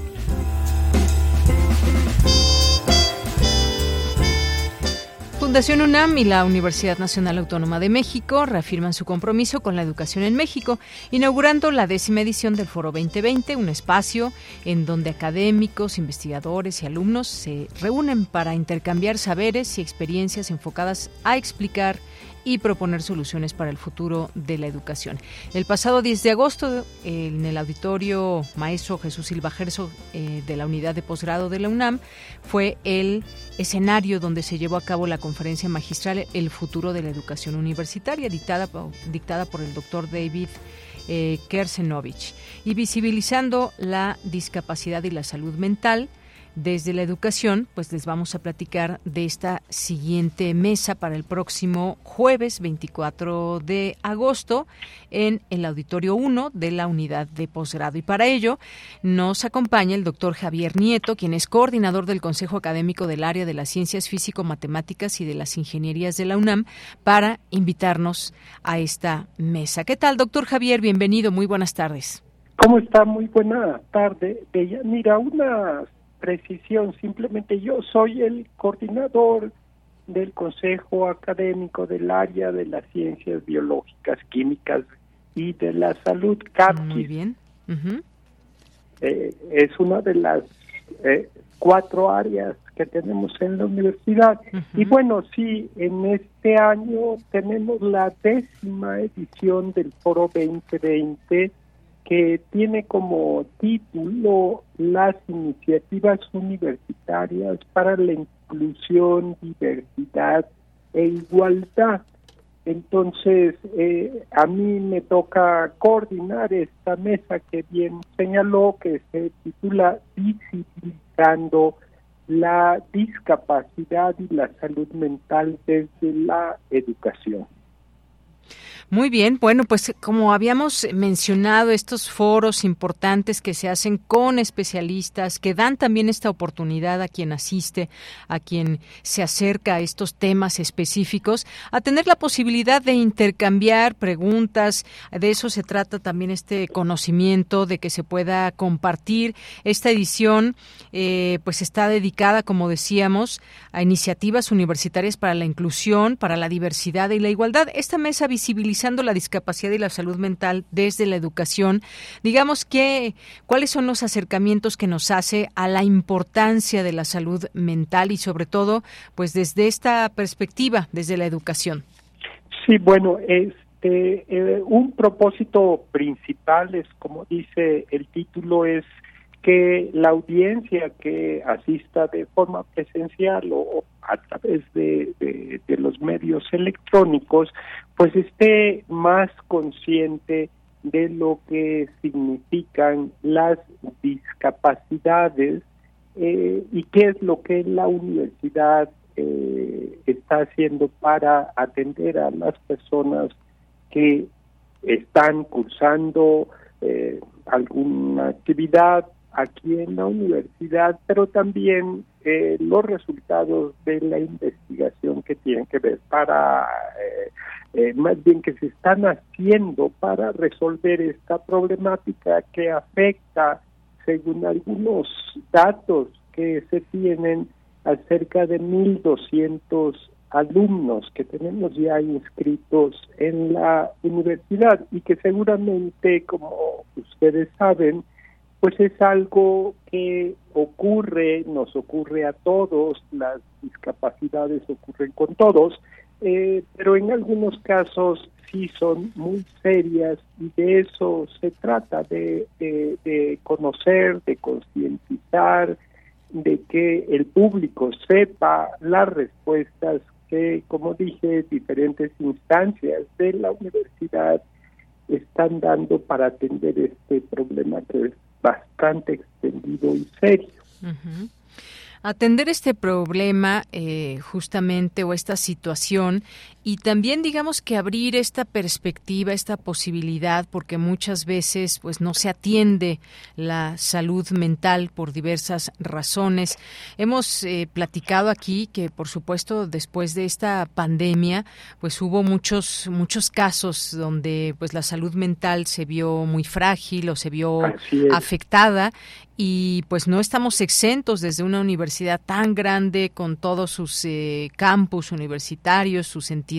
Fundación UNAM y la Universidad Nacional Autónoma de México reafirman su compromiso con la educación en México, inaugurando la décima edición del Foro 2020, un espacio en donde académicos, investigadores y alumnos se reúnen para intercambiar saberes y experiencias enfocadas a explicar y proponer soluciones para el futuro de la educación. El pasado 10 de agosto, en el auditorio maestro Jesús Silva Gerso eh, de la unidad de posgrado de la UNAM, fue el escenario donde se llevó a cabo la conferencia magistral El futuro de la educación universitaria, dictada, dictada por el doctor David eh, Kersenovich, y visibilizando la discapacidad y la salud mental desde la educación, pues les vamos a platicar de esta siguiente mesa para el próximo jueves 24 de agosto en el Auditorio 1 de la Unidad de Posgrado. Y para ello nos acompaña el doctor Javier Nieto, quien es coordinador del Consejo Académico del Área de las Ciencias Físico-Matemáticas y de las Ingenierías de la UNAM, para invitarnos a esta mesa. ¿Qué tal, doctor Javier? Bienvenido, muy buenas tardes. ¿Cómo está? Muy buena tarde. Mira, una precisión, simplemente yo soy el coordinador del Consejo Académico del Área de las Ciencias Biológicas, Químicas y de la Salud, CAPQUIS. Muy bien. Eh, es una de las eh, cuatro áreas que tenemos en la universidad. Y bueno, sí, en este año tenemos la décima edición del Foro 2020 que tiene como título las iniciativas universitarias para la inclusión, diversidad e igualdad. Entonces, eh, a mí me toca coordinar esta mesa que bien señaló, que se titula Visibilizando la discapacidad y la salud mental desde la educación. Muy bien, bueno, pues como habíamos mencionado, estos foros importantes que se hacen con especialistas, que dan también esta oportunidad a quien asiste, a quien se acerca a estos temas específicos, a tener la posibilidad de intercambiar preguntas. De eso se trata también este conocimiento, de que se pueda compartir. Esta edición, eh, pues está dedicada, como decíamos, a iniciativas universitarias para la inclusión, para la diversidad y la igualdad. Esta mesa visibiliza la discapacidad y la salud mental desde la educación, digamos que cuáles son los acercamientos que nos hace a la importancia de la salud mental y sobre todo, pues desde esta perspectiva, desde la educación. Sí, bueno, este eh, un propósito principal es, como dice el título, es que la audiencia que asista de forma presencial o a través de, los medios electrónicos, pues esté más consciente de lo que significan las discapacidades eh, y qué es lo que la universidad eh, está haciendo para atender a las personas que están cursando eh, alguna actividad aquí en la universidad, pero también eh, los resultados de la investigación que tienen que ver para, eh, eh, más bien que se están haciendo para resolver esta problemática que afecta, según algunos datos que se tienen, a cerca de 1.200 alumnos que tenemos ya inscritos en la universidad y que seguramente, como ustedes saben, pues es algo que ocurre, nos ocurre a todos, las discapacidades ocurren con todos, eh, pero en algunos casos sí son muy serias y de eso se trata, de, de conocer, de concientizar, de que el público sepa las respuestas que, como dije, diferentes instancias de la universidad están dando para atender este problema que es bastante extendido y serio. Atender este problema eh, justamente o esta situación y también digamos que abrir esta perspectiva, esta posibilidad, porque muchas veces pues no se atiende la salud mental por diversas razones. Hemos eh, platicado aquí que por supuesto después de esta pandemia pues hubo muchos muchos casos donde pues la salud mental se vio muy frágil o se vio afectada y pues no estamos exentos desde una universidad tan grande con todos sus eh, campus universitarios, sus entidades,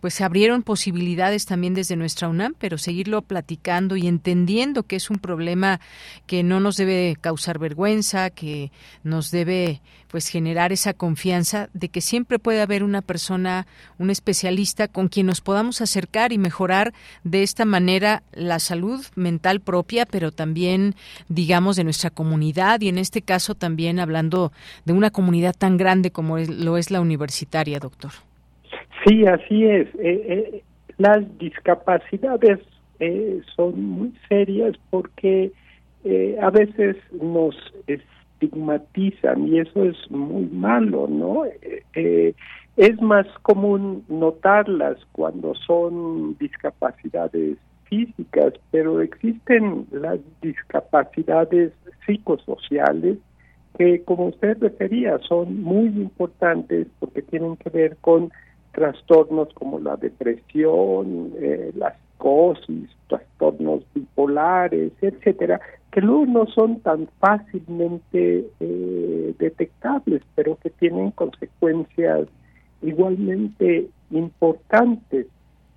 pues se abrieron posibilidades también desde nuestra UNAM, pero seguirlo platicando y entendiendo que es un problema que no nos debe causar vergüenza, que nos debe pues generar esa confianza de que siempre puede haber una persona, un especialista con quien nos podamos acercar y mejorar de esta manera la salud mental propia, pero también digamos de nuestra comunidad y en este caso también hablando de una comunidad tan grande como lo es la universitaria, doctor. Sí, así es. Eh, eh, las discapacidades eh, son muy serias porque a veces nos estigmatizan y eso es muy malo, ¿no? Es más común notarlas cuando son discapacidades físicas, pero existen las discapacidades psicosociales que, como usted refería, son muy importantes porque tienen que ver con trastornos como la depresión, eh, la psicosis, trastornos bipolares, etcétera, que luego no son tan fácilmente eh, detectables, pero que tienen consecuencias igualmente importantes.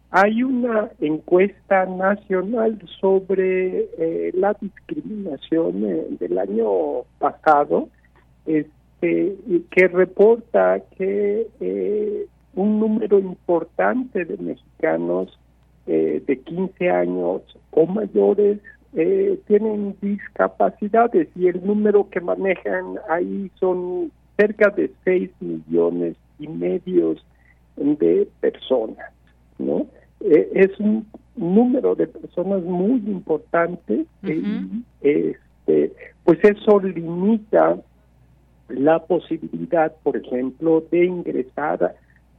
Hay una encuesta nacional sobre eh, la discriminación eh, del año pasado este, que reporta que un número importante de mexicanos de 15 años o mayores tienen discapacidades y el número que manejan ahí son cerca de 6 millones y medios de personas, ¿no? Eh, es un número de personas muy importante y este, pues eso limita la posibilidad, por ejemplo, de ingresar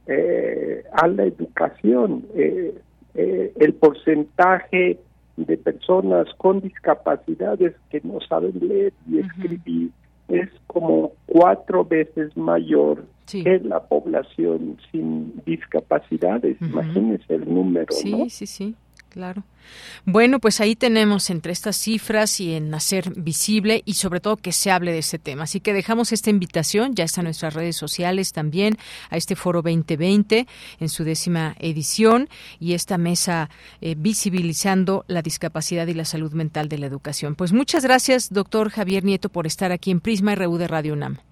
eh, a la educación. Eh, el porcentaje de personas con discapacidades que no saben leer y escribir es como cuatro veces mayor que la población sin discapacidades. Imagínense el número. Sí, sí, sí. Claro. Bueno, pues ahí tenemos entre estas cifras y en hacer visible y sobre todo que se hable de este tema. Así que dejamos esta invitación, ya está en nuestras redes sociales también, a este foro 2020 en su décima edición y esta mesa eh, visibilizando la discapacidad y la salud mental de la educación. Pues muchas gracias, doctor Javier Nieto, por estar aquí en Prisma RU de Radio UNAM.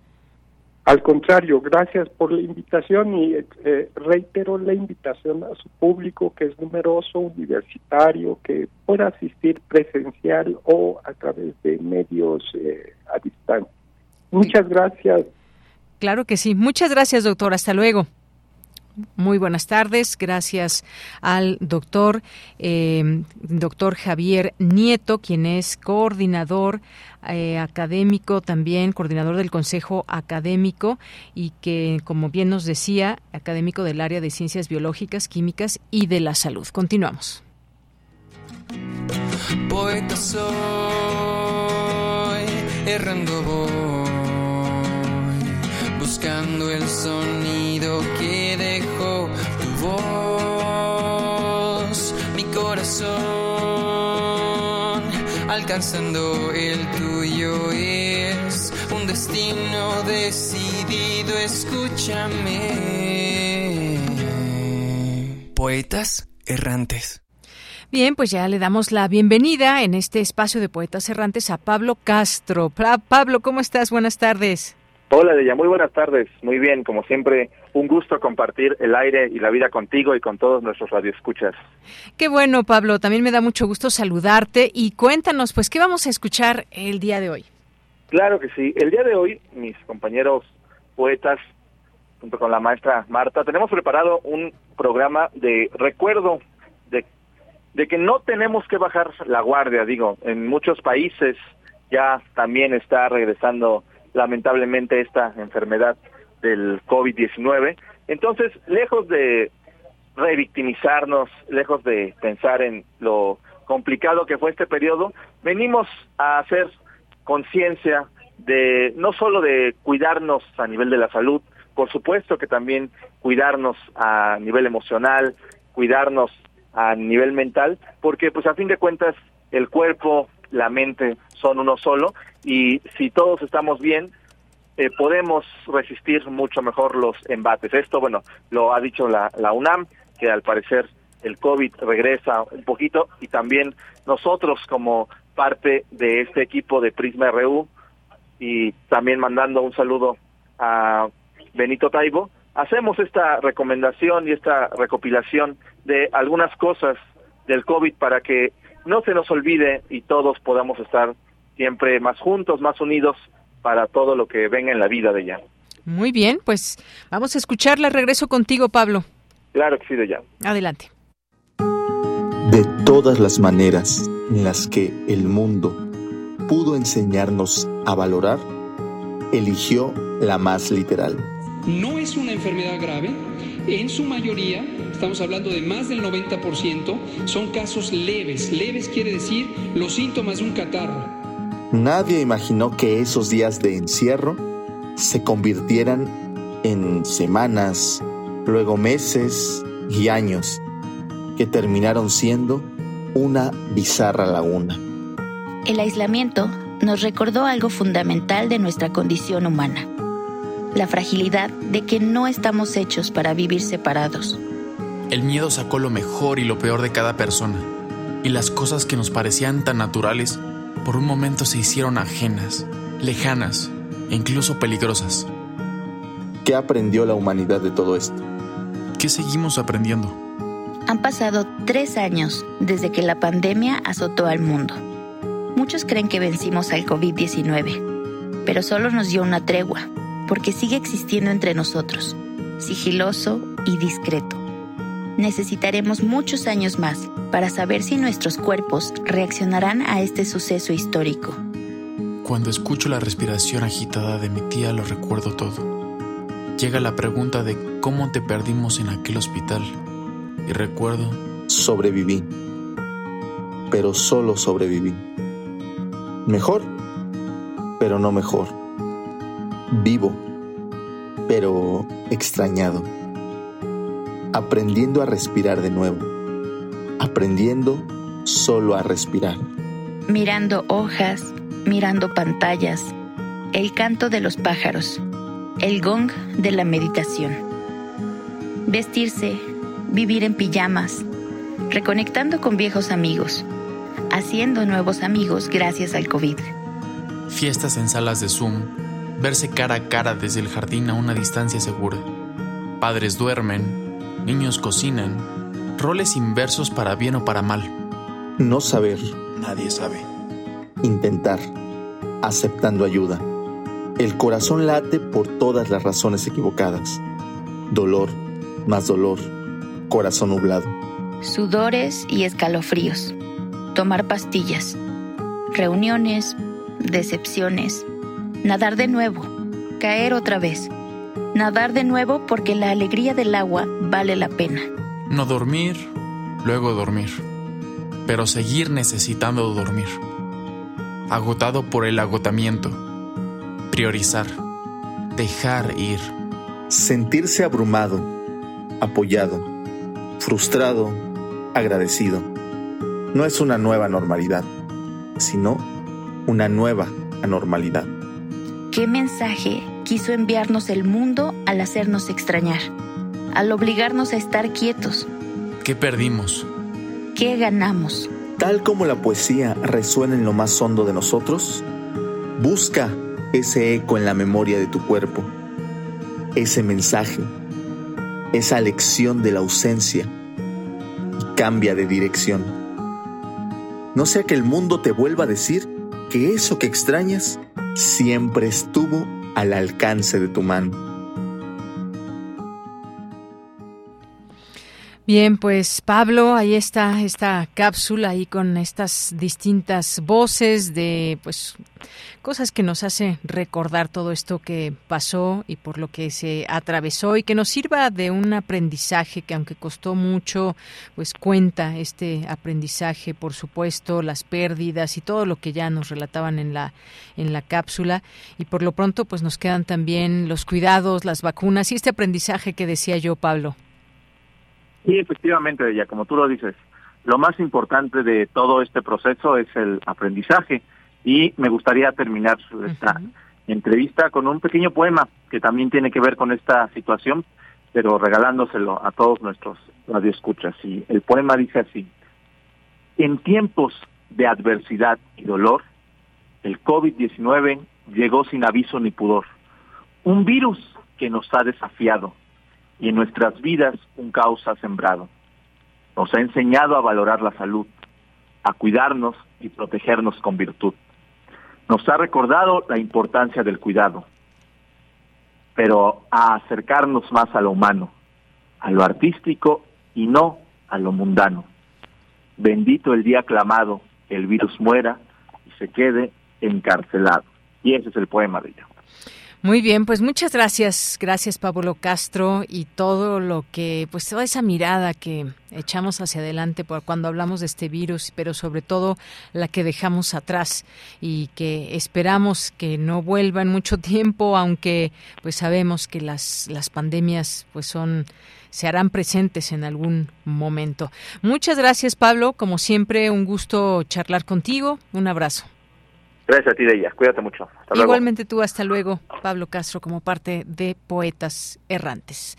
Al contrario, gracias por la invitación y eh, reitero la invitación a su público que es numeroso, universitario, que pueda asistir presencial o a través de medios eh, a distancia. Muchas gracias. Claro que sí. Muchas gracias, doctor. Hasta luego. Muy buenas tardes. Gracias al doctor, eh, doctor Javier Nieto, quien es coordinador eh, académico también, coordinador del Consejo Académico y que, como bien nos decía, académico del área de ciencias biológicas, químicas y de la salud. Continuamos. Poeta soy, errando voy, buscando el sonido corazón, alcanzando el tuyo es un destino decidido, escúchame. Poetas errantes. Bien, pues ya le damos la bienvenida en este espacio de Poetas Errantes a Pablo Castro. Pablo, ¿cómo estás? Buenas tardes. Hola, Deya, muy buenas tardes. Muy bien, como siempre, un gusto compartir el aire y la vida contigo y con todos nuestros radioescuchas. Qué bueno, Pablo. También me da mucho gusto saludarte y cuéntanos, pues, ¿qué vamos a escuchar el día de hoy? Claro que sí. El día de hoy, mis compañeros poetas, junto con la maestra Marta, tenemos preparado un programa de recuerdo de, de que no tenemos que bajar la guardia. Digo, en muchos países ya también está regresando lamentablemente esta enfermedad del COVID-19. Entonces, lejos de revictimizarnos, lejos de pensar en lo complicado que fue este periodo, venimos a hacer conciencia de no solo de cuidarnos a nivel de la salud, por supuesto que también cuidarnos a nivel emocional, cuidarnos a nivel mental, porque pues a fin de cuentas el cuerpo, la mente son uno solo y si todos estamos bien, eh, podemos resistir mucho mejor los embates. Esto, bueno, lo ha dicho la, la UNAM, que al parecer el COVID regresa un poquito y también nosotros como parte de este equipo de Prisma RU y también mandando un saludo a Benito Taibo, hacemos esta recomendación y esta recopilación de algunas cosas del COVID para que no se nos olvide y todos podamos estar siempre más juntos, más unidos para todo lo que venga en la vida de ella. Muy bien, pues vamos a escucharla. Regreso contigo, Pablo. Claro que sí, de ella. Adelante. De todas las maneras en las que el mundo pudo enseñarnos a valorar, eligió la más literal. No es una enfermedad grave, en su mayoría, estamos hablando de más del 90%, son casos leves. Leves quiere decir los síntomas de un catarro. Nadie imaginó que esos días de encierro se convirtieran en semanas, luego meses y años, que terminaron siendo una bizarra laguna. El aislamiento nos recordó algo fundamental de nuestra condición humana, la fragilidad de que no estamos hechos para vivir separados. El miedo sacó lo mejor y lo peor de cada persona, y las cosas que nos parecían tan naturales, por un momento se hicieron ajenas, lejanas e incluso peligrosas. ¿Qué aprendió la humanidad de todo esto? ¿Qué seguimos aprendiendo? Han pasado tres años desde que la pandemia azotó al mundo. Muchos creen que vencimos al COVID-19, pero solo nos dio una tregua, porque sigue existiendo entre nosotros, sigiloso y discreto. Necesitaremos muchos años más para saber si nuestros cuerpos reaccionarán a este suceso histórico. Cuando escucho la respiración agitada de mi tía lo recuerdo todo. Llega la pregunta de cómo te perdimos en aquel hospital y recuerdo... Sobreviví, pero solo sobreviví. Mejor, pero no mejor. Vivo, pero extrañado. Aprendiendo a respirar de nuevo. Aprendiendo solo a respirar. Mirando hojas, mirando pantallas, el canto de los pájaros, el gong de la meditación. Vestirse, vivir en pijamas, reconectando con viejos amigos, haciendo nuevos amigos gracias al COVID. Fiestas en salas de Zoom, verse cara a cara desde el jardín a una distancia segura. Padres duermen, niños cocinan, roles inversos para bien o para mal. No saber. Nadie sabe. Intentar, aceptando ayuda. El corazón late por todas las razones equivocadas. Dolor, más dolor, corazón nublado. Sudores y escalofríos. Tomar pastillas. Reuniones, decepciones. Nadar de nuevo. Caer otra vez. Nadar de nuevo porque la alegría del agua vale la pena. No dormir, luego dormir. Pero seguir necesitando dormir. Agotado por el agotamiento. Priorizar. Dejar ir. Sentirse abrumado, apoyado, frustrado, agradecido. No es una nueva normalidad, sino una nueva anormalidad. ¿Qué mensaje quiso enviarnos el mundo al hacernos extrañar? Al obligarnos a estar quietos. ¿Qué perdimos? ¿Qué ganamos? Tal como la poesía resuena en lo más hondo de nosotros, busca ese eco en la memoria de tu cuerpo, ese mensaje, esa lección de la ausencia y cambia de dirección. No sea que el mundo te vuelva a decir que eso que extrañas siempre estuvo al alcance de tu mano. Bien, pues Pablo, ahí está esta cápsula ahí con estas distintas voces de pues cosas que nos hace recordar todo esto que pasó y por lo que se atravesó y que nos sirva de un aprendizaje que aunque costó mucho, pues cuenta este aprendizaje, por supuesto, las pérdidas y todo lo que ya nos relataban en la en la cápsula y por lo pronto pues nos quedan también los cuidados, las vacunas y este aprendizaje que decía yo, Pablo. Sí, efectivamente, ya como tú lo dices, lo más importante de todo este proceso es el aprendizaje y me gustaría terminar esta entrevista con un pequeño poema que también tiene que ver con esta situación, pero regalándoselo a todos nuestros radioescuchas. Y el poema dice así: En tiempos de adversidad y dolor, el COVID-19 llegó sin aviso ni pudor, un virus que nos ha desafiado y en nuestras vidas un caos ha sembrado. Nos ha enseñado a valorar la salud, a cuidarnos y protegernos con virtud. Nos ha recordado la importancia del cuidado, pero a acercarnos más a lo humano, a lo artístico y no a lo mundano. Bendito el día clamado, el virus muera y se quede encarcelado. Y ese es el poema de ella. Muy bien, pues muchas gracias, gracias Pablo Castro y todo lo que, pues toda esa mirada que echamos hacia adelante por cuando hablamos de este virus, pero sobre todo la que dejamos atrás y que esperamos que no vuelva en mucho tiempo, aunque pues sabemos que las las pandemias pues son se harán presentes en algún momento. Muchas gracias Pablo, como siempre un gusto charlar contigo, un abrazo. Gracias a ti, Deya. Cuídate mucho. Igualmente tú, hasta luego, Pablo Castro, como parte de Poetas Errantes.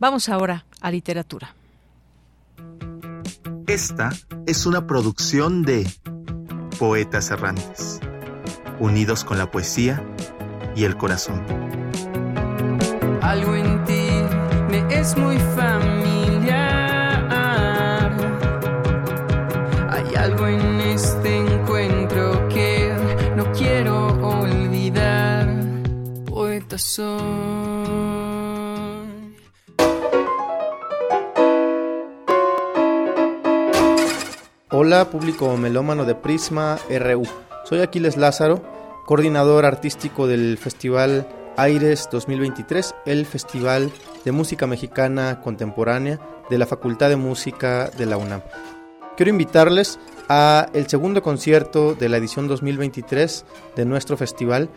Vamos ahora a literatura. Esta es una producción de Poetas Errantes, unidos con la poesía y el corazón. Algo en ti me es muy familiar. Hola, público melómano de Prisma RU. Soy Aquiles Lázaro, coordinador artístico del Festival Aires 2023, el Festival de Música Mexicana Contemporánea de la Facultad de Música de la UNAM. Quiero invitarles a el segundo concierto de la edición 2023 de nuestro festival,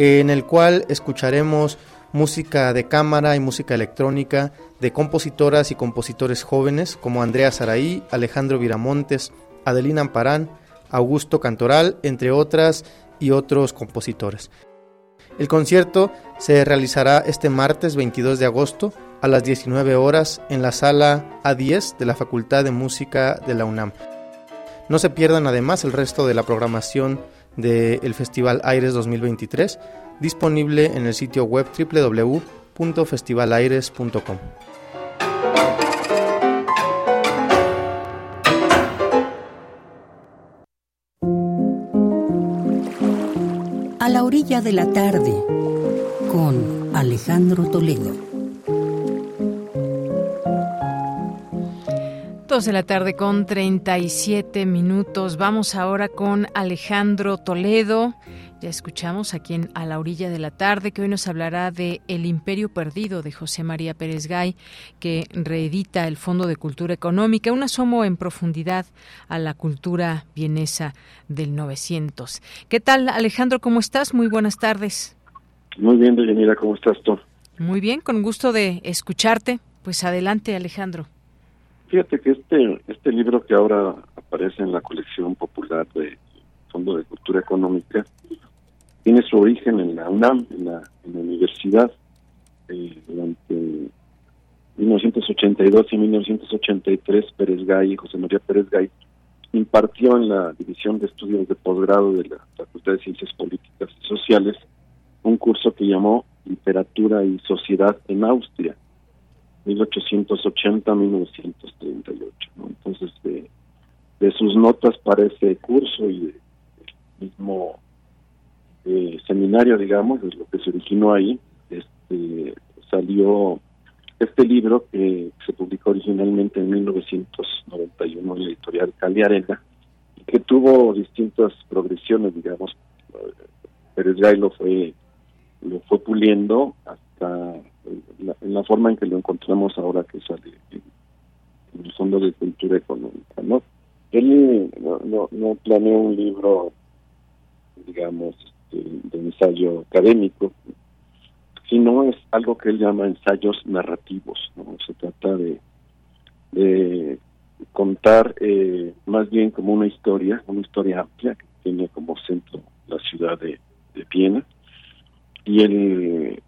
en el cual escucharemos música de cámara y música electrónica de compositoras y compositores jóvenes como Andrea Saraí, Alejandro Viramontes, Adelina Amparán, Augusto Cantoral, entre otras y otros compositores. El concierto se realizará este martes 22 de agosto a las 19 horas en la sala A10 de la Facultad de Música de la UNAM. No se pierdan además el resto de la programación del Festival Aires 2023, disponible en el sitio web www.festivalaires.com. A la orilla de la tarde, con Alejandro Toledo. Dos de la tarde con 37 minutos. Vamos ahora con Alejandro Toledo. Ya escuchamos aquí en A la orilla de la tarde que hoy nos hablará de El Imperio Perdido de José María Pérez Gay, que reedita el Fondo de Cultura Económica, un asomo en profundidad a la cultura vienesa del 900. ¿Qué tal, Alejandro? ¿Cómo estás? Muy buenas tardes. Muy bien, Deyanira, ¿cómo estás tú? Muy bien, con gusto de escucharte. Pues adelante, Alejandro. Fíjate que este, este libro que ahora aparece en la colección popular de Fondo de Cultura Económica tiene su origen en la UNAM, en la, en la universidad, eh, durante 1982 y 1983, Pérez Gay, José María Pérez Gay, impartió en la División de Estudios de Posgrado de la Facultad de Ciencias Políticas y Sociales un curso que llamó Literatura y Sociedad en Austria, 1880-1938. ¿no? Entonces, de, sus notas para ese curso y del mismo eh, seminario, digamos, es lo que se originó ahí, este, salió este libro que se publicó originalmente en 1991 en la editorial Caliarena y que tuvo distintas progresiones, digamos. Pérez Gay lo fue, lo fue puliendo en la forma en que lo encontramos ahora que sale en, el Fondo de Cultura Económica, ¿no? Él no, no, no planeó un libro, digamos, de, de ensayo académico, sino es algo que él llama ensayos narrativos. ¿no? Se trata de, de contar eh, más bien como una historia, una historia amplia que tiene como centro la ciudad de, de Viena. Y el,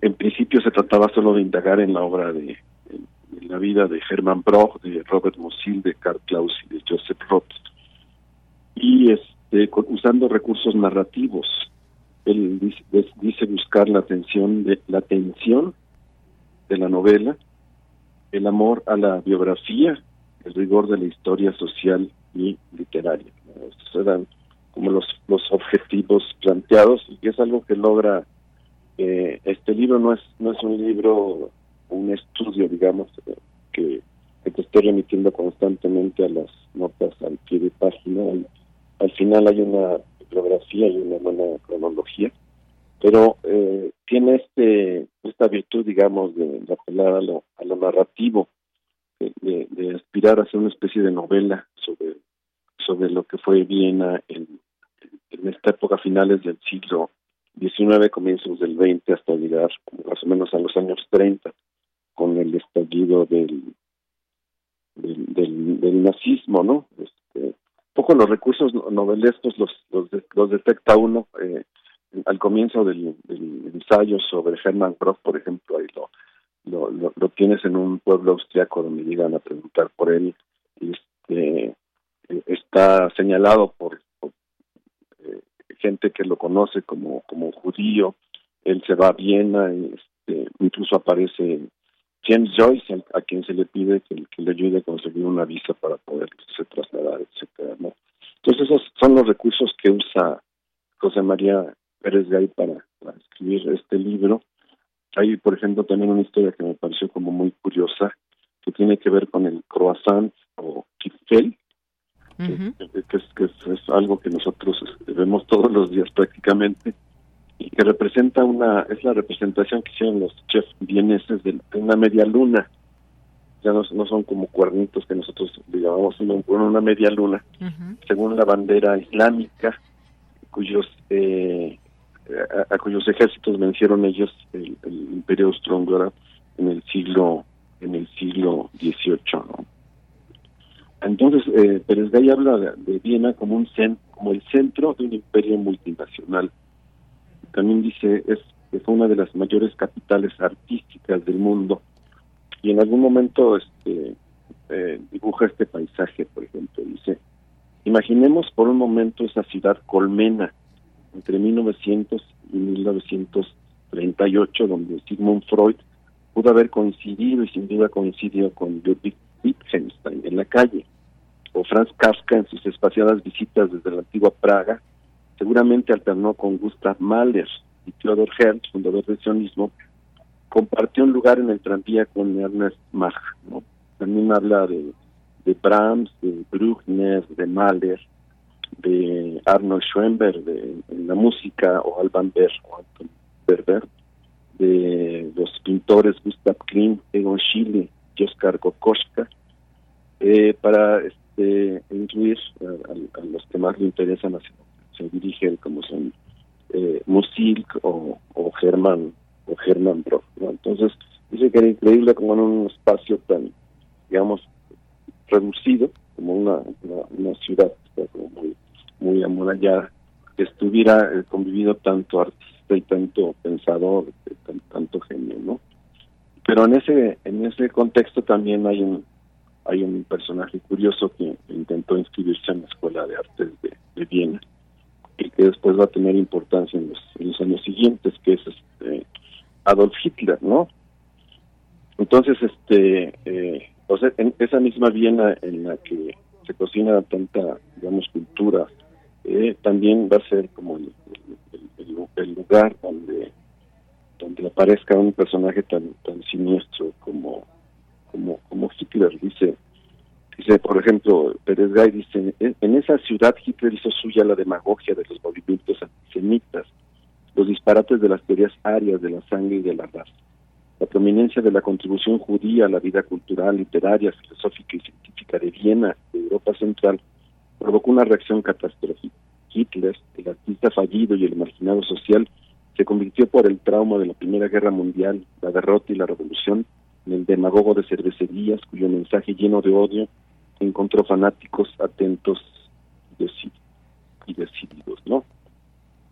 en, principio se trataba solo de indagar en la obra de, la vida de Hermann Broch, de Robert Musil, de Karl Klaus y de Joseph Roth. Y este, usando recursos narrativos, él dice, dice, buscar la atención de la atención de la novela, el amor a la biografía, el rigor de la historia social y literaria. Estos eran como los, los objetivos planteados y que es algo que logra eh, este libro no es no es un libro un estudio digamos que, que te esté remitiendo constantemente a las notas al pie de página. Al, al final hay una bibliografía y una buena cronología, pero eh, tiene este esta virtud, digamos, de, apelar a lo, a lo narrativo, de, aspirar a hacer una especie de novela sobre, sobre lo que fue Viena en, en esta época finales del siglo XIX, comienzos del XX, hasta llegar más o menos a los años 30, con el estallido del, del, nazismo, ¿no? Este, poco los recursos novelescos los, los, los detecta uno eh, al comienzo del, ensayo sobre Hermann Brock, por ejemplo, ahí lo, lo, lo, tienes en un pueblo austriaco donde llegan a preguntar por él. Este, está señalado por, eh, gente que lo conoce como, como judío. Él se va a Viena, este, incluso aparece James Joyce, a, quien se le pide que, le ayude a conseguir una visa para poderse trasladar, etcétera, ¿no? Entonces esos son los recursos que usa José María Pérez Gay para, escribir este libro. Hay, por ejemplo, también una historia que me pareció como muy curiosa, que tiene que ver con el croissant o kifel, que, es, que es, algo que nosotros este, vemos todos los días prácticamente, y que representa una, es la representación que hicieron los chefs vieneses de, una media luna. Ya no, no, son como cuernitos que nosotros le llamamos, sino una media luna, según la bandera islámica, cuyos eh, a, cuyos ejércitos vencieron ellos el, imperio austrohúngaro en el siglo en el siglo XVIII ¿no? Entonces eh, Pérez Gay habla de, Viena como un como el centro de un imperio multinacional. También dice es que fue una de las mayores capitales artísticas del mundo. Y en algún momento este eh, dibuja este paisaje por ejemplo. Dice imaginemos por un momento esa ciudad colmena entre 1900 y 1938, donde Sigmund Freud pudo haber coincidido y sin duda coincidió con Ludwig Wittgenstein en la calle, o Franz Kafka en sus espaciadas visitas desde la antigua Praga, seguramente alternó con Gustav Mahler y Theodor Herzl, fundador del sionismo, compartió un lugar en el tranvía con Ernest Mach. ¿no? También habla de, Brahms, de Bruckner, de Mahler, de Arnold Schoenberg de, la música o Alban Berg o Anton Berber, de los pintores Gustav Klimt, Egon Schiele y Oskar Kokoschka, eh, para este, incluir a, los que más le interesan, se dirigen como son eh, Musilk o, Germán o Germán Brock. Entonces, dice que era increíble como en un espacio tan, digamos, reducido, como una, una, ciudad como muy, muy amurallada, que estuviera eh, convivido tanto artista y tanto pensador, eh, tanto genio, ¿no? Pero en ese en ese contexto también hay un hay un personaje curioso que intentó inscribirse en la Escuela de Artes de, Viena y que después va a tener importancia en los, años siguientes, que es este Adolf Hitler, ¿no? Entonces, este, eh, o sea, en esa misma Viena en la que se cocina tanta, digamos, cultura, eh, también va a ser como el, lugar donde donde aparezca un personaje tan tan siniestro como como como Hitler dice dice por ejemplo Pérez Gay dice en, esa ciudad Hitler hizo suya la demagogia de los movimientos antisemitas los disparates de las teorías arias de la sangre y de la raza la prominencia de la contribución judía a la vida cultural, literaria, filosófica y científica de Viena, de Europa Central, provocó una reacción catastrófica. Hitler, el artista fallido y el marginado social, se convirtió por el trauma de la Primera Guerra Mundial, la derrota y la revolución en el demagogo de cervecerías cuyo mensaje lleno de odio encontró fanáticos atentos y decididos, ¿no?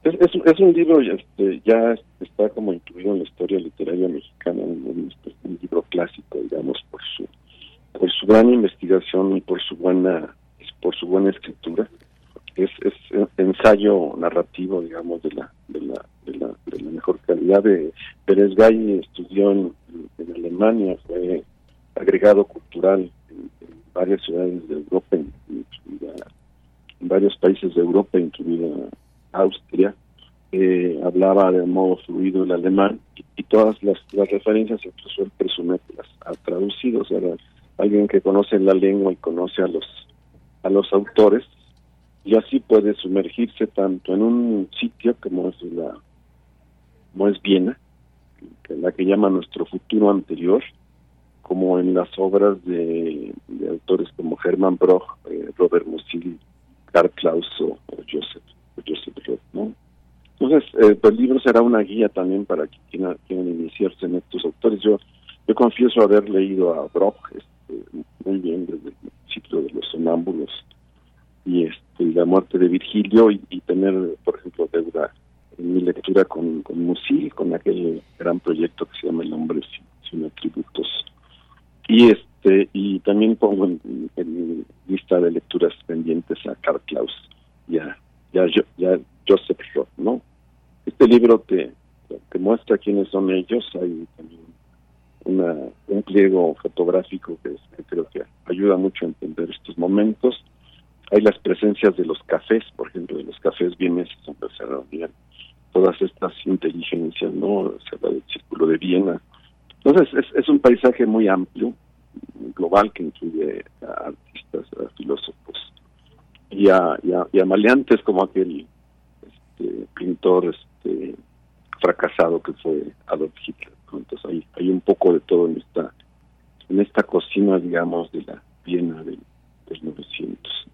Es, es, un libro, este, ya está como incluido en la historia literaria mexicana, un, un, libro clásico, digamos, por su por su gran investigación y por su buena por su buena escritura. Es, es ensayo narrativo, digamos, de la, de la, de la, de la mejor calidad. De Pérez Gay estudió en, Alemania, fue agregado cultural en, varias ciudades de Europa, en, en varios países de Europa, incluida Austria, eh, hablaba de modo fluido el alemán y, todas las, las, referencias, incluso el presume que las ha traducido, o sea, alguien que conoce la lengua y conoce a los a los autores y así puede sumergirse tanto en un sitio como es la como es Viena la que llama Nuestro futuro anterior, como en las obras de, autores como Hermann Broch, eh, Robert Musil, Karl Klaus o, Joseph, Joseph Roth. Entonces, eh, pues, el libro será una guía también para quienes quieran iniciarse en estos autores. Yo yo confieso haber leído a Broch este, muy bien desde el ciclo de los sonámbulos y este la muerte de Virgilio y, tener, por ejemplo, deuda en mi lectura con, con Musil, con aquel gran proyecto que se llama El hombre sin, atributos. Y este y también pongo en, mi lista de lecturas pendientes a Karl Klaus y a, Joseph Roth, ¿no? Este libro te, te muestra quiénes son ellos, hay también una, un pliego fotográfico que, creo que ayuda mucho a entender estos momentos. Hay las presencias de los cafés, por ejemplo, de los cafés vieneses donde se reunían todas estas inteligencias, ¿no? Se habla del Círculo de Viena. Entonces, es, es un paisaje muy amplio, global, que incluye a artistas, a filósofos y a, y a, maleantes como aquel este, pintor este, fracasado que fue Adolf Hitler. Entonces hay, hay un poco de todo en esta, en esta cocina, digamos, de la Viena del, 900.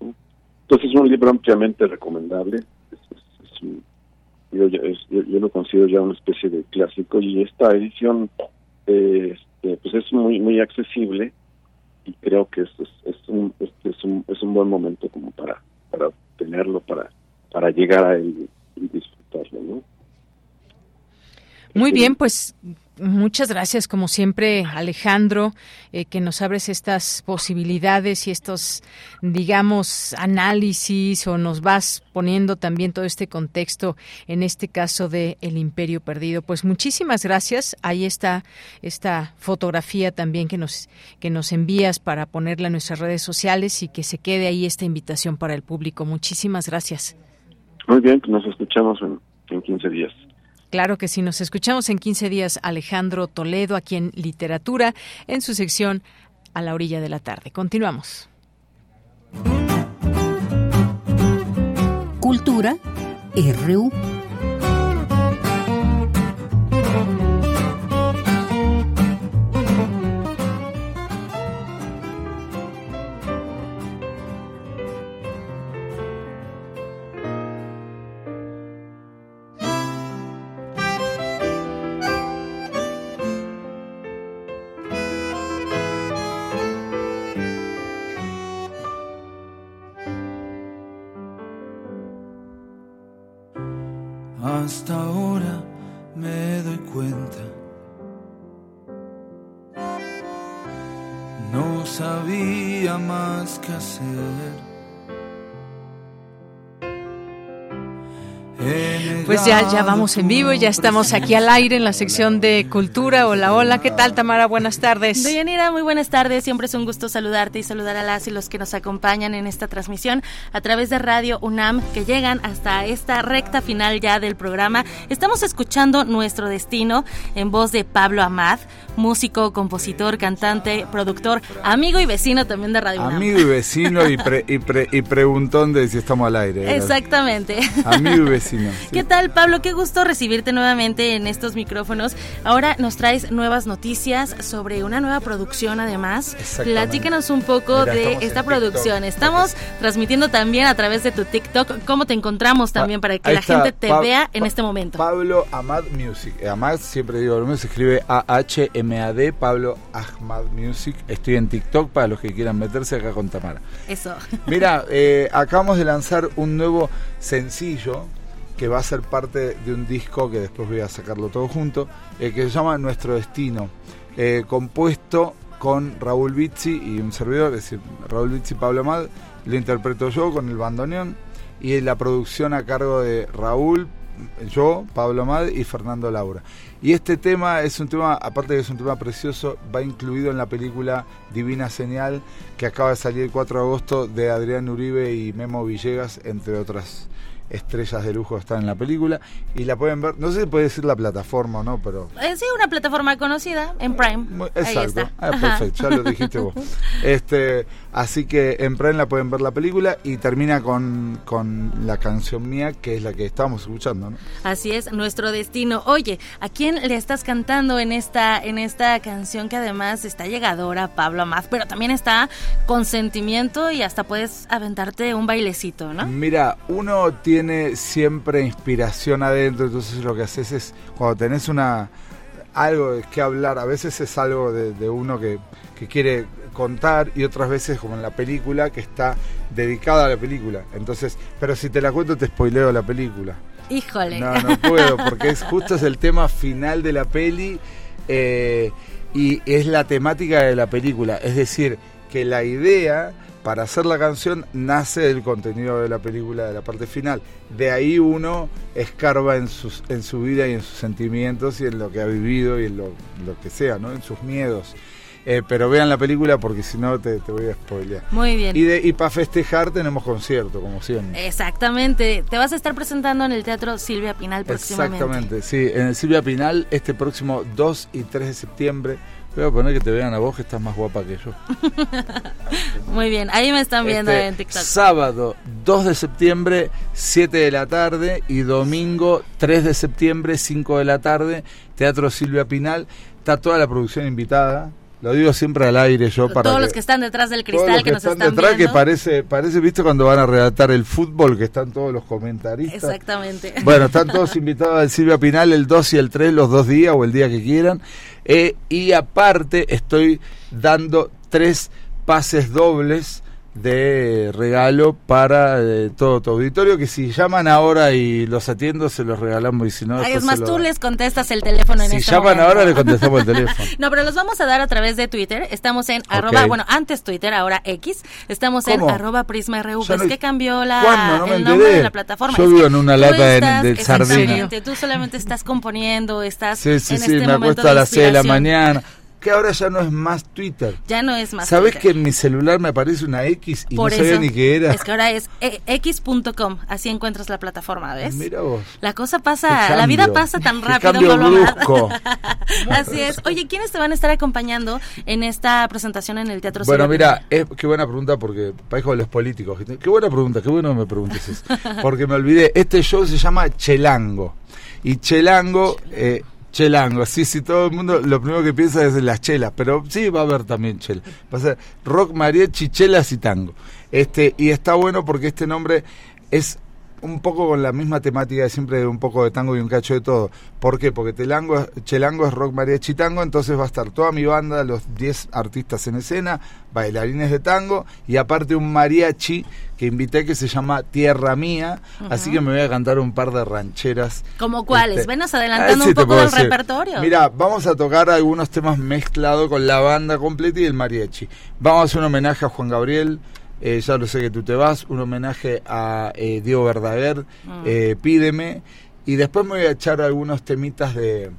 Entonces es un libro ampliamente recomendable. yo, yo, lo considero ya una especie de clásico y esta edición este, pues es muy muy accesible y creo que esto es, es, un, este es, un, es un buen momento como para para tenerlo para para llegar a él y disfrutarlo no muy bien, pues Muchas gracias, como siempre, Alejandro, eh, que nos abres estas posibilidades y estos, digamos, análisis o nos vas poniendo también todo este contexto en este caso de El Imperio Perdido. Pues muchísimas gracias. Ahí está esta fotografía también que nos, que nos envías para ponerla en nuestras redes sociales y que se quede ahí esta invitación para el público. Muchísimas gracias. Muy bien, nos escuchamos en, en 15 días. Claro que sí, nos escuchamos en 15 días Alejandro Toledo aquí en Literatura en su sección A la orilla de la tarde. Continuamos. Cultura RU. Más que Pues ya, ya vamos en vivo, ya estamos aquí al aire en la sección de cultura. Hola, hola, ¿qué tal Tamara? Buenas tardes. Deyanira, muy buenas tardes. Siempre es un gusto saludarte y saludar a las y los que nos acompañan en esta transmisión a través de Radio UNAM que llegan hasta esta recta final ya del programa. Estamos escuchando Nuestro Destino en voz de Pablo Amad, músico, compositor, cantante, productor, amigo y vecino también de Radio UNAM. Amigo y vecino y, y, preguntón de si estamos al aire. Exactamente. Amigo y vecino. ¿Qué tal, Pablo? Qué gusto recibirte nuevamente en estos micrófonos. Ahora nos traes nuevas noticias sobre una nueva producción, además. Platícanos un poco de esta producción. estamos transmitiendo también a través de tu TikTok. ¿Cómo te encontramos también para que la gente te vea en este momento? Pablo Ahmad Music. Amad, siempre digo, se escribe A-H-M-A-D, Pablo Ahmad Music. Estoy en TikTok para los que quieran meterse acá con Tamara. Eso. Mira, eh, acabamos de lanzar un nuevo sencillo que va a ser parte de un disco que después voy a sacarlo todo junto, eh, que se llama Nuestro Destino, eh, compuesto con Raúl Bizzi y un servidor, es decir, Raúl Bizzi y Pablo Amad, lo interpreto yo con el bandoneón y la producción a cargo de Raúl, yo, Pablo Amad y Fernando Laura. Y este tema es un tema, aparte de que es un tema precioso, va incluido en la película Divina Señal, que acaba de salir el 4 de agosto de Adrián Uribe y Memo Villegas, entre otras estrellas de lujo están en la película y la pueden ver, no sé si puede decir la plataforma o no, pero... Eh, sí, una plataforma conocida en Prime. Ahí Exacto. está. Ah, perfecto, ya lo dijiste vos. Este, así que en Prime la pueden ver la película y termina con, con la canción mía, que es la que estábamos escuchando, ¿no? Así es, nuestro destino. Oye, ¿a quién le estás cantando en esta, en esta canción que además está llegadora, Pablo Amaz, pero también está con sentimiento y hasta puedes aventarte un bailecito, ¿no? Mira, uno tiene siempre inspiración adentro, entonces lo que haces es, cuando tenés una algo de qué hablar, a veces es algo de, de uno que, que quiere contar y otras veces como en la película que está dedicada a la película. Entonces, pero si te la cuento te spoileo la película. Híjole. No, no puedo, porque es justo es el tema final de la peli eh, y es la temática de la película. Es decir, que la idea para hacer la canción nace del contenido de la película, de la parte final. De ahí uno escarba en, sus, en su vida y en sus sentimientos y en lo que ha vivido y en lo, lo que sea, ¿no? En sus miedos. Eh, pero vean la película porque si no te, te voy a spoilear. Muy bien. Y, de- y para festejar tenemos concierto, como siempre. Exactamente. Te vas a estar presentando en el Teatro Silvia Pinal próximamente. Exactamente, sí, en el Silvia Pinal este próximo 2 y 3 de septiembre. Voy a poner que te vean a vos que estás más guapa que yo. Muy bien, ahí me están viendo Este, en TikTok. Sábado 2 de septiembre, 7 de la tarde y domingo 3 de septiembre, 5 de la tarde, Teatro Silvia Pinal. Está toda la producción invitada. Lo digo siempre al aire yo para Todos que- los que están detrás del todos cristal los que, nos están están detrás viendo. que parece, parece, viste cuando van a redactar el fútbol, que están todos los comentaristas. Exactamente. Bueno, están todos invitados al Silvia Pinal el 2 y el 3, los dos días o el día que quieran. Eh, y aparte estoy dando tres pases dobles de regalo para eh, todo tu auditorio, que si llaman ahora y los atiendo, se los regalamos y si no... Ay, es más, tú les contestas el teléfono en Si este llaman momento. ahora, le contestamos el teléfono. No, pero los vamos a dar a través de Twitter. Estamos en arroba, bueno, antes Twitter, ahora X. Estamos en arroba Prisma RU. Ya Es no- que cambió la. No el nombre de la plataforma. Yo vivo en una lata de- estás- de sardina. Tú solamente estás componiendo, estás Sí, sí, en sí, este me momento acuesto a las 6 de la mañana. Que ahora ya no es más Twitter. Ya no es más ¿Sabes que en mi celular me aparece una X y Por no sabía eso, ni qué era? Es que ahora es eh, x.com, así encuentras la plataforma, ¿ves? Mira vos. La cosa pasa, la vida pasa tan rápido, cambio brusco. Así es. Oye, ¿quiénes te van a estar acompañando en esta presentación en el Teatro Bueno, mira, es, qué buena pregunta porque parezco de los políticos. Qué buena pregunta, qué bueno me preguntes eso. Porque me olvidé, este show se llama Chelango. Y Chelango, eh, Chelango, sí, sí, todo el mundo lo primero que piensa es en las chelas, pero sí va a haber también chela. Va a ser rock, mariachi, chelas y tango. Este, y está bueno porque este nombre es un poco con la misma temática de siempre de un poco de tango y un cacho de todo. ¿Por qué? Porque Telango, Chelango es rock, mariachi, tango, entonces va a estar toda mi banda, los 10 artistas en escena, bailarines de tango y aparte un mariachi que invité que se llama Tierra Mía, así que me voy a cantar un par de rancheras. ¿Como cuáles? Este, Venos a adelantando si un poco del decir. repertorio. Mira, vamos a tocar algunos temas mezclados con la banda completa y el mariachi. Vamos a hacer un homenaje a Juan Gabriel, eh, ya lo sé que tú te vas, un homenaje a eh, Diego Verdaguer, Mm. eh, Pídeme, y después me voy a echar algunos temitas de,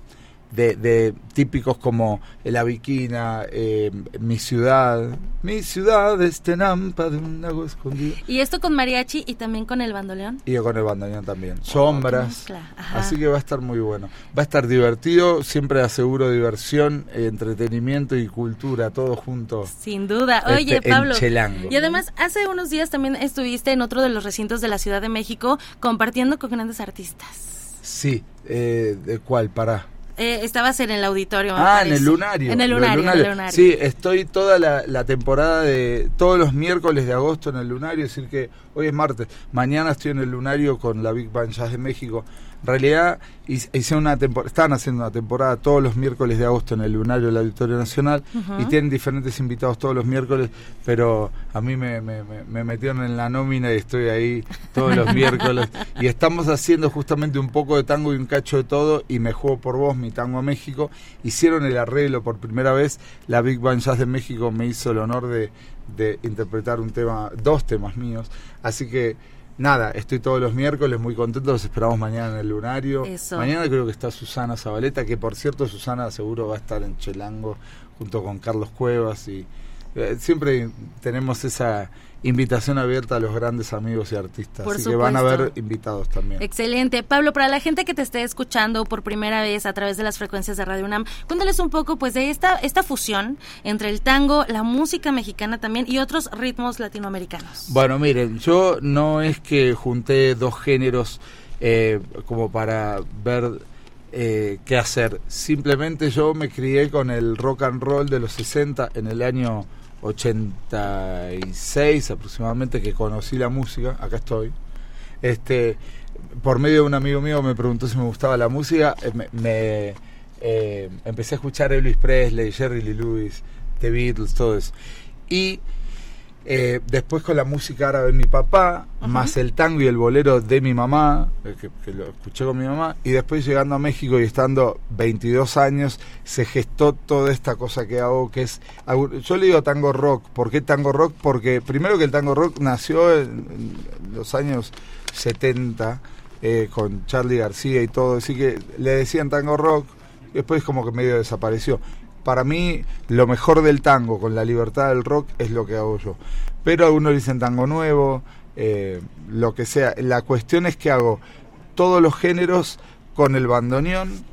de, de típicos como La Viquina, eh, Mi Ciudad, Mi Ciudad es Tenampa de un lago escondido. Y esto con mariachi y también con el bandoleón. Y con el bandoneón también. Sombras. ajá. Así que va a estar muy bueno. Va a estar divertido. Siempre aseguro diversión, entretenimiento y cultura, todo junto. Sin duda. Este, Oye, en Pablo. Chelango. Y además, hace unos días también estuviste en otro de los recintos de la Ciudad de México compartiendo con grandes artistas. Sí. Eh, ¿De cuál? Para. Eh, estabas en el auditorio. Ah, en el lunario. En el lunario, en el lunario. Sí, estoy toda la, la temporada de todos los miércoles de agosto en el lunario, es decir que hoy es martes, mañana estoy en el lunario con la Big Band Jazz de México. En realidad hice una temporada, están haciendo una temporada todos los miércoles de agosto en el lunario del Auditorio Nacional y tienen diferentes invitados todos los miércoles, pero a mí me, me- me- me metieron en la nómina y estoy ahí todos los miércoles. Y estamos haciendo justamente un poco de tango y un cacho de todo y me juego por vos mi tango a México. Hicieron el arreglo por primera vez. La Big Band Jazz de México me hizo el honor de, de interpretar un tema dos temas míos. Así que nada estoy todos los miércoles muy contento los esperamos mañana en el lunario Eso. mañana creo que está Susana Zabaleta que por cierto Susana seguro va a estar en Chelango junto con Carlos Cuevas y Eh, siempre tenemos esa invitación abierta a los grandes amigos y artistas. así que van a haber invitados también. Excelente. Pablo, para la gente que te esté escuchando por primera vez a través de las frecuencias de Radio UNAM, cuéntales un poco pues de esta, esta fusión entre el tango, la música mexicana también y otros ritmos latinoamericanos. Bueno, miren, yo no es que junté dos géneros eh, como para ver eh, qué hacer. Simplemente yo me crié con el rock and roll de los 60 en el año 86 aproximadamente que conocí la música, acá estoy. Este, por medio de un amigo mío me preguntó si me gustaba la música, eh, me, eh, empecé a escuchar Elvis Presley, Jerry Lee Lewis, The Beatles, todo eso. Y eh, después con la música árabe de mi papá, más el tango y el bolero de mi mamá, eh, que, lo escuché con mi mamá, y después llegando a México y estando 22 años, se gestó toda esta cosa que hago, que es, yo le digo tango rock, ¿por qué tango rock? Porque primero que el tango rock nació en, los años 70, eh, con Charlie García y todo, así que le decían tango rock, y después como que medio desapareció para mí lo mejor del tango con la libertad del rock es lo que hago yo. Pero algunos dicen tango nuevo, eh, lo que sea. La cuestión es que hago todos los géneros con el bandoneón,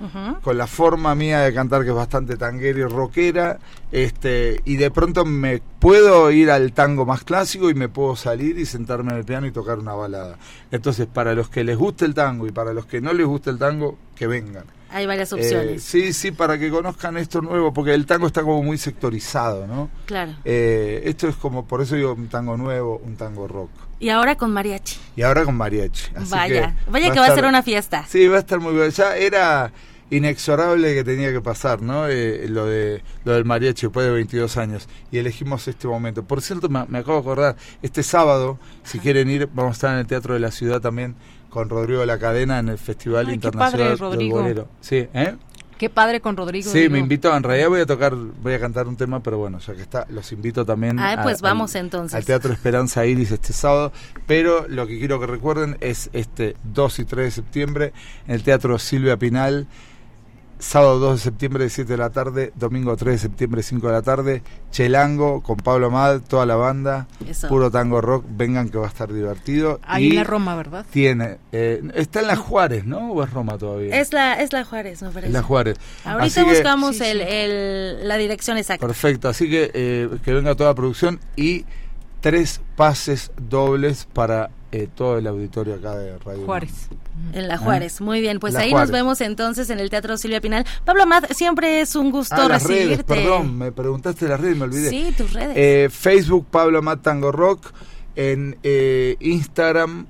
con la forma mía de cantar que es bastante tanguera y rockera, este, y de pronto me puedo ir al tango más clásico y me puedo salir y sentarme en el piano y tocar una balada. Entonces, para los que les guste el tango y para los que no les guste el tango, que vengan. Hay varias opciones. Eh, sí, sí, para que conozcan esto nuevo, porque el tango está como muy sectorizado, ¿no? Claro. Eh, esto es como, por eso digo un tango nuevo, un tango rock. Y ahora con mariachi. Y ahora con mariachi. vaya, vaya que va a ser una fiesta. Sí, va a estar muy bien. Ya era inexorable que tenía que pasar, ¿no? Eh, lo de lo del mariachi después de 22 años y elegimos este momento. Por cierto, me, acabo de acordar, este sábado, si quieren ir, vamos a estar en el Teatro de la Ciudad también con Rodrigo de la Cadena en el Festival Internacional del Bolero. Sí, ¿eh? Qué padre con Rodrigo. Sí, me invitó. En realidad voy a tocar, voy a cantar un tema, pero bueno, ya que está, los invito también. Ah, pues vamos entonces. Al Teatro Esperanza Iris este sábado. Pero lo que quiero que recuerden es este 2 y 3 de septiembre en el Teatro Silvia Pinal sábado 2 de septiembre de 7 de la tarde, domingo 3 de septiembre 5 de la tarde, Chelango con Pablo Amad, toda la banda, puro tango rock, vengan que va a estar divertido. Ahí en la Roma, ¿verdad? Tiene, eh, está en la Juárez, ¿no? ¿O es Roma todavía? Es la, es la Juárez, me parece. la Juárez. Ahorita buscamos El, la dirección exacta. Perfecto, así que eh, que venga toda la producción y tres pases dobles para eh, todo el auditorio acá de Radio Juárez. En la Juárez, muy bien. Pues ahí nos vemos entonces en el Teatro Silvia Pinal. Pablo Amad, siempre es un gusto ah, recibirte. perdón, me preguntaste las redes, me olvidé. Sí, tus redes. Eh, Facebook, Pablo Amad Tango Rock. En eh, Instagram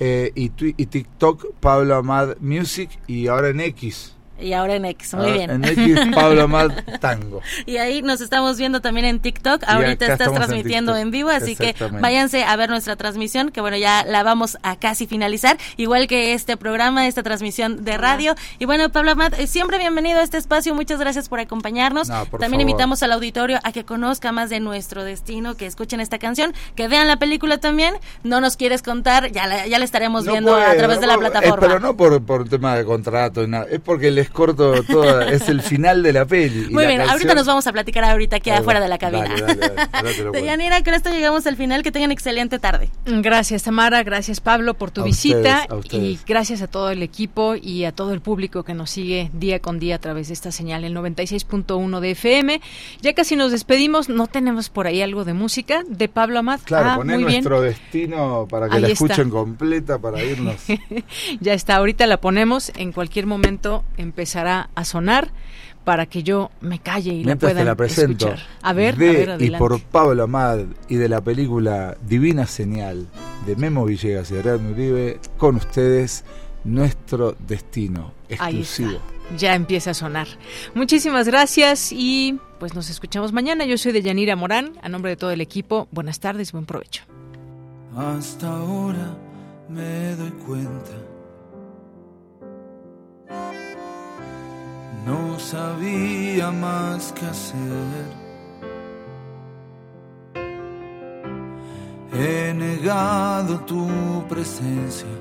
y, y TikTok, Pablo Amad Music. Y ahora en X, y ahora en X, muy bien. En X, Pablo Amad Tango. y ahí nos estamos viendo también en TikTok. Ahorita estás transmitiendo en, vivo, así que váyanse a ver nuestra transmisión, que bueno, ya la vamos a casi finalizar, igual que este programa, esta transmisión de radio. Y bueno, Pablo Amad, eh, siempre bienvenido a este espacio, muchas gracias por acompañarnos. también invitamos al auditorio a que conozca más de nuestro destino, que escuchen esta canción, que vean la película también. No nos quieres contar, ya la, ya la estaremos viendo a través de la plataforma. pero no por, por tema de contrato, nada, es porque les corto todo, es el final de la peli. Muy bien, ahorita nos vamos a platicar ahorita aquí afuera de la cabina. de Yanira, con esto llegamos al final, que tengan excelente tarde. Gracias Tamara, gracias Pablo por tu visita y gracias a todo el equipo y a todo el público que nos sigue día con día a través de esta señal, el 96.1 de FM. Ya casi nos despedimos, ¿no tenemos por ahí algo de música de Pablo Amat? Claro, ah, poner nuestro destino para que la escuchen completa, para irnos. ya está, ahorita la ponemos, en cualquier momento empezará a sonar para que yo me calle y la pueda la presento, escuchar. A ver, de, a ver, Y por Pablo Amad y de la película Divina Señal de Memo Villegas y Adrián Uribe, con ustedes nuestro destino exclusivo. Ya empieza a sonar. Muchísimas gracias y pues nos escuchamos mañana. Yo soy de Yanira Morán, a nombre de todo el equipo. Buenas tardes, buen provecho. Hasta ahora me doy cuenta no sabía más que hacer. He negado tu presencia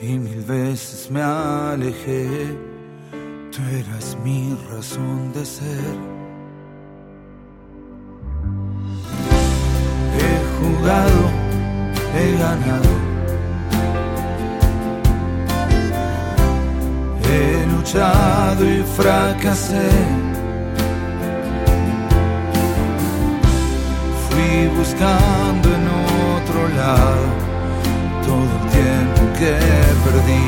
y mil veces me alejé. Tú eras mi razón de ser. jugado, he ganado. He luchado y fracasé. Fui buscando en otro lado todo el tiempo que perdí,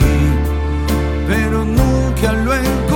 pero nunca lo encontré.